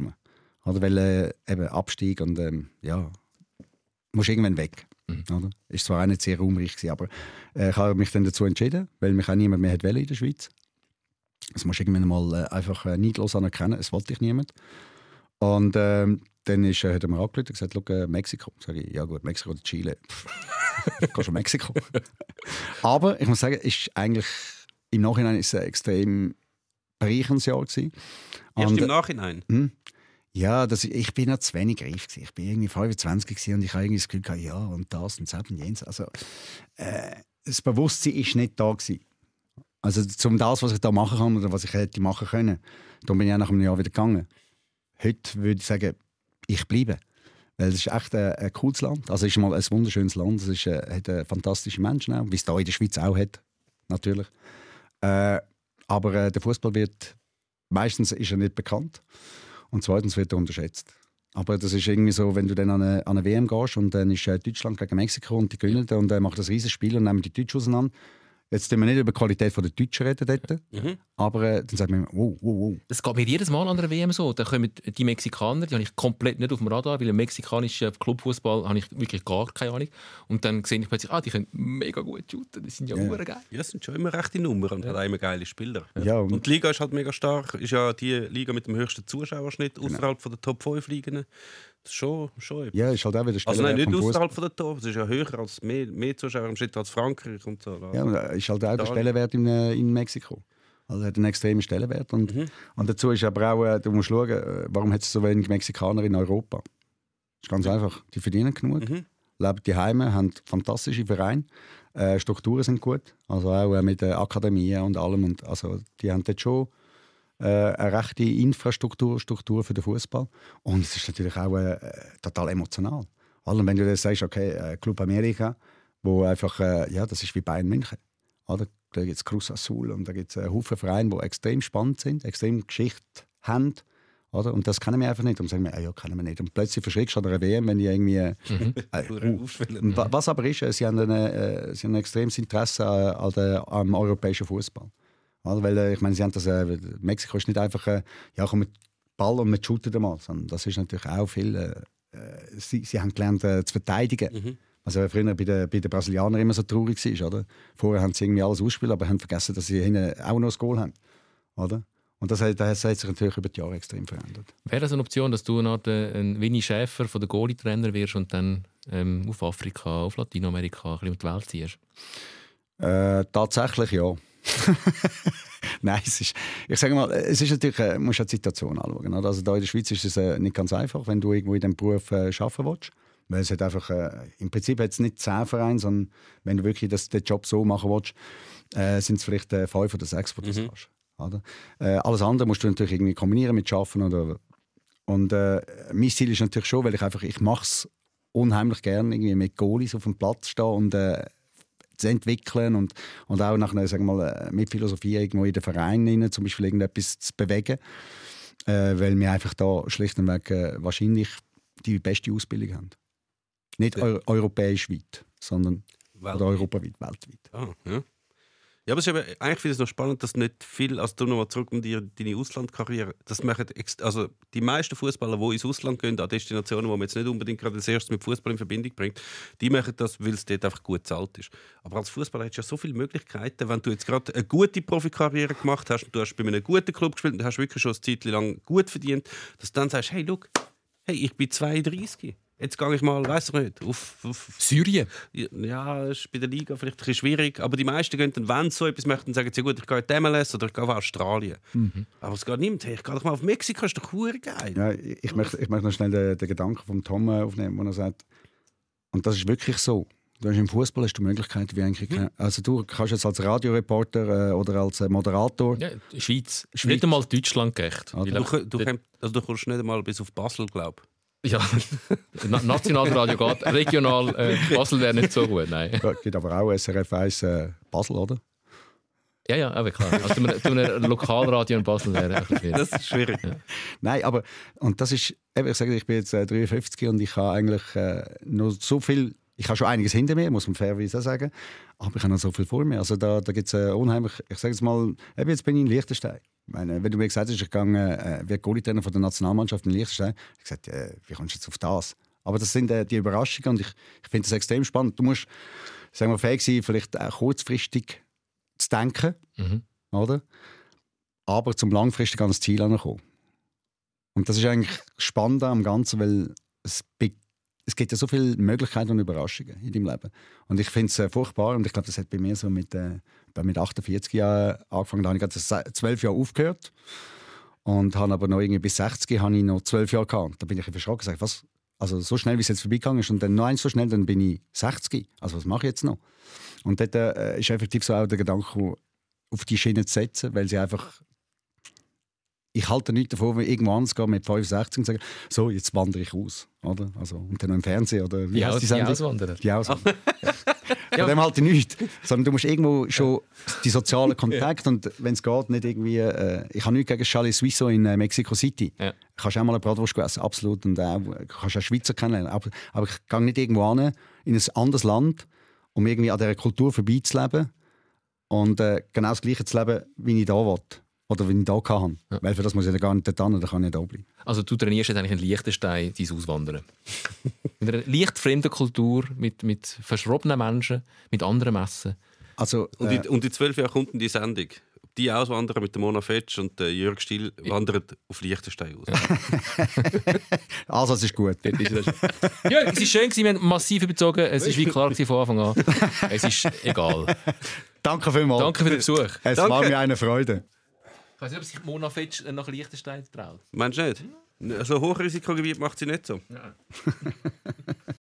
Oder weil äh, eben Abstieg und ähm, ja, musst irgendwann weg. Oder? Ist zwar auch nicht sehr gewesen, aber äh, ich habe mich dann dazu entschieden, weil mich auch niemand mehr wollen in der Schweiz. Das musst du irgendwann mal äh, einfach äh, neidlos anerkennen, es wollte ich niemand. Und ähm, dann ist, äh, hat er mir angerufen und gesagt, «Schau, äh, Mexiko. Sag ich, ja gut, Mexiko oder Chile. <laughs> Ich gehe schon Mexiko. <laughs> Aber ich muss sagen, ist eigentlich im Nachhinein ist es ein extrem bereicherndes Jahr gewesen. Erst Und, im Nachhinein. hm, ja, das, ich bin noch zu wenig reif gewesen. Ich bin irgendwie 25 gewesen und ich habe irgendwie das Gefühl gehabt, ja und das und das und jenes. Also äh, das Bewusstsein ist nicht da gewesen. Also zum das, was ich da machen kann oder was ich hätte machen können, da bin ich auch nach einem Jahr wieder gegangen. Heute würde ich sagen, ich bleibe. Weil es ist echt ein, ein cooles Land. Also es ist mal ein wunderschönes Land. Es ist, äh, hat äh, fantastische Menschen auch, wie es da in der Schweiz auch hat, natürlich. Äh, aber äh, der Fußball wird meistens ist er nicht bekannt und zweitens wird er unterschätzt. Aber das ist irgendwie so, wenn du dann an eine, an eine WM gehst und dann ist äh, Deutschland gegen Mexiko und die gewinnen und äh, macht das riesiges Spiel und nehmen die Deutschen auseinander. Jetzt reden wir nicht über die Qualität der Deutschen reden dort, Mhm. aber äh, dann sagt man, wow, wow, wow. Das geht mir jedes Mal an der WM so. Da kommen die Mexikaner, die habe ich komplett nicht auf dem Radar, weil im mexikanischen Clubfußball habe ich wirklich gar keine Ahnung. Und dann sehe ich plötzlich, ah, die können mega gut shooten, die sind ja, Ja. ja. geil. Ja, sind schon immer rechte Nummern und hat auch immer geile Spieler. Ja, und- und, die Liga ist halt mega stark. Ist ja die Liga mit dem höchsten Zuschauerschnitt Genau. außerhalb von der Top 5 Ligen. Das ist schon, schon etwas. Ja, ist halt auch wieder Also nein, nicht außerhalb von der Top. Es ist ja höher als mehr, mehr Zuschauer im Schnitt als Frankreich und so. Ja, und ist halt auch der. Stellenwert in, äh, in Mexiko. Also hat einen extremen Stellenwert. Und, Mhm. und dazu ist aber auch, äh, du musst schauen, äh, warum hat es so wenig Mexikaner in Europa? Das ist ganz einfach. Die verdienen genug, Mhm. leben die Heime, haben fantastische Vereine, äh, Strukturen sind gut, also auch äh, mit Akademien und allem. Und, also, die haben dort schon äh, eine rechte Infrastruktur Struktur für den Fußball. Und es ist natürlich auch äh, total emotional. Allem wenn du dann sagst, okay, äh, Club Amerika, wo einfach, äh, ja, das ist wie Bayern München. Oder? Da gibt es Cruz Azul und da gibt es einen Haufen Vereine, die extrem spannend sind, extrem Geschichte haben. Oder? Und das kennen wir einfach nicht. Und sagen wir, ah, ja, kennen wir nicht. Und plötzlich verschreckst du an einer WM, wenn die irgendwie. Äh, <laughs> uh, und wa- was aber ist, äh, sie haben, eine, äh, sie haben ein extremes Interesse an der, am europäischen Fußball. Oder? Weil äh, ich meine, sie haben das, äh, Mexiko ist nicht einfach, äh, ja, komm mit Ball und mit shooten mal, sondern das ist natürlich auch viel. Äh, äh, sie, sie haben gelernt äh, zu verteidigen. Also früher bei den, bei den Brasilianern immer so traurig war, oder? Vorher haben sie irgendwie alles ausgespielt, aber haben vergessen, dass sie hinten auch noch das Goal haben, oder? Und das, hat- das hat sich natürlich über die Jahre extrem verändert. Wäre das eine Option, dass du eine Art, ein Winnie Schäfer von der Goalie-Trainer wirst und dann ähm, auf Afrika, auf Lateinamerika ein bisschen um die Welt ziehst? Äh, tatsächlich ja. <laughs> Nein, es ist, ich sage mal, es ist natürlich, äh, musst ja die Situation anschauen. Oder? Also da in der Schweiz ist es äh, nicht ganz einfach, wenn du irgendwo in diesem Beruf äh, arbeiten willst. Weil es hat einfach, äh, im Prinzip hat es nicht zehn Vereine, sondern wenn du wirklich das, den Job so machen willst, äh, sind es vielleicht äh, fünf oder sechs, die das kannst. Oder? Äh, alles andere musst du natürlich irgendwie kombinieren mit Arbeiten. Oder, und äh, mein Ziel ist natürlich schon, weil ich einfach, ich mache es unheimlich gerne, irgendwie mit Goalies auf dem Platz stehen und zu entwickeln und, und auch nach einer, sagen wir mal, äh, mit Philosophie irgendwo in den Verein rein, zum Beispiel irgendetwas zu bewegen. Äh, weil wir einfach da schlicht und weg äh, wahrscheinlich die beste Ausbildung haben. Nicht eu europäisch weit, sondern oder Weltweit. europaweit, weltweit. Ah, ja. Ja, aber es ist eben, eigentlich finde ich es noch spannend, dass nicht viel, also du nochmal zurück um die, deine Auslandkarriere, das machen, also die meisten Fußballer, die ins Ausland gehen, an Destinationen, wo man jetzt nicht unbedingt gerade als erstes mit Fußball in Verbindung bringt, die machen das, weil es dort einfach gut zahlt ist. Aber als Fußballer hast du ja so viele Möglichkeiten, wenn du jetzt gerade eine gute Profikarriere gemacht hast und du hast bei einem guten Club gespielt und hast wirklich schon eine Zeit lang gut verdient, dass du dann sagst, hey, look, hey, ich bin 32, jetzt gehe ich mal, weiß ich nicht, auf, auf Syrien? ja, das ist bei der Liga vielleicht ein bisschen schwierig, aber die meisten gehen dann, wenn sie so etwas möchten, sagen sie, gut, ich gehe in die MLS oder ich gehe auf Australien. Aber es geht niemand, hey, ich gehe doch mal auf Mexiko, ist doch geil. Ja, ich, ich, möchte, ich möchte noch schnell den, den Gedanken von Tom äh, aufnehmen, wo er sagt, und das ist wirklich so. Du hast im Fußball hast du Möglichkeiten wie eigentlich keine. Also du kannst jetzt als Radioreporter äh, oder als äh, Moderator. Ja, Schweiz. Schweiz. Nicht einmal Deutschland gerecht. Du, du, komm- also du kommst nicht einmal bis auf Basel, glaube Ja, Na- Nationalradio geht. Regional äh, Basel wäre nicht so gut, nein. Ja, gibt aber auch SRF 1 äh, Basel, oder? Ja, ja, aber klar. Also tun wir- tun wir ein Lokalradio in Basel wäre ein schwierig. Das ist schwierig. Nein, aber und das ist, eben, ich sage, ich bin jetzt äh, 53 und ich habe eigentlich äh, noch so viel, ich habe schon einiges hinter mir, muss man fairerweise auch sagen, aber ich habe noch so viel vor mir. Also da, da gibt es äh, unheimlich, ich sage jetzt mal, eben jetzt bin ich in Liechtenstein. Meine, wenn du mir gesagt hast, ich gehe äh, wie Goalie-Trainer von der Nationalmannschaft in Liechtenstein, habe ich gesagt, äh, wie kommst du jetzt auf das? Aber das sind äh, die Überraschungen und ich, ich finde das extrem spannend. Du musst, sagen wir, fähig sein, vielleicht auch kurzfristig zu denken, Mhm. oder? Aber zum langfristig an das Ziel ankommen. Und das ist eigentlich spannend am Ganzen, weil es, be- es gibt ja so viele Möglichkeiten und Überraschungen in deinem Leben. Und ich finde es äh, furchtbar und ich glaube, das hat bei mir so mit, äh, mit 48 Jahren angefangen. Da habe ich gerade se- zwölf Jahre aufgehört und habe aber noch irgendwie bis 60 habe ich noch zwölf Jahre gehabt. Da bin ich verschrocken und was? Also so schnell, wie es jetzt vorbeigegangen ist und dann noch eins so schnell, dann bin ich 60. Also was mache ich jetzt noch? Und dort äh, ist effektiv so auch der Gedanke, auf die Schiene zu setzen, weil sie einfach ich halte nichts davon, wenn irgendwo anders gehen mit 65 und sagen, so, jetzt wandere ich aus. Oder? Also, und dann noch im Fernsehen. Oder wie Die, Aus die die Sendung? Auswanderer. Die Auswanderer. <laughs> Von dem halte ich nichts. Sondern du musst irgendwo schon die sozialen <laughs> Kontakte und wenn es geht, nicht irgendwie... Äh, ich habe nichts gegen Charlie Suisso in äh, Mexico City. Ja. Kannst auch mal eine Bratwurst essen, absolut. Und auch, kannst auch Schweizer kennenlernen. Aber, aber ich gehe nicht irgendwo hin, in ein anderes Land, um irgendwie an dieser Kultur vorbeizuleben. und äh, genau das Gleiche zu leben, wie ich da will. Oder wie ich da kann. Weil für das muss ich ja gar nicht dort hin, da kann ich da bleiben. Also du trainierst jetzt eigentlich in Liechtenstein dein Auswandern. <laughs> mit einer leicht fremden Kultur, mit, mit verschrobenen Menschen, mit anderen Messen. Also, Und, äh, in, und in zwölf Jahren kommt dann die Sendung. Die auswandern mit der Mona Fetsch und der Jörg Still wandern auf Liechtenstein aus. <laughs> also es ist gut. ja, es war schön, wir haben massiv überzogen. Es war wie klar von Anfang an. Es ist egal. Danke vielmals. Danke für den Besuch. Es Danke. war mir eine Freude. Ich weiß nicht, ob sich Mona Fetsch nach Liechtenstein traut. Meinst du nicht? So Hochrisikogebiet macht sie nicht so. <laughs>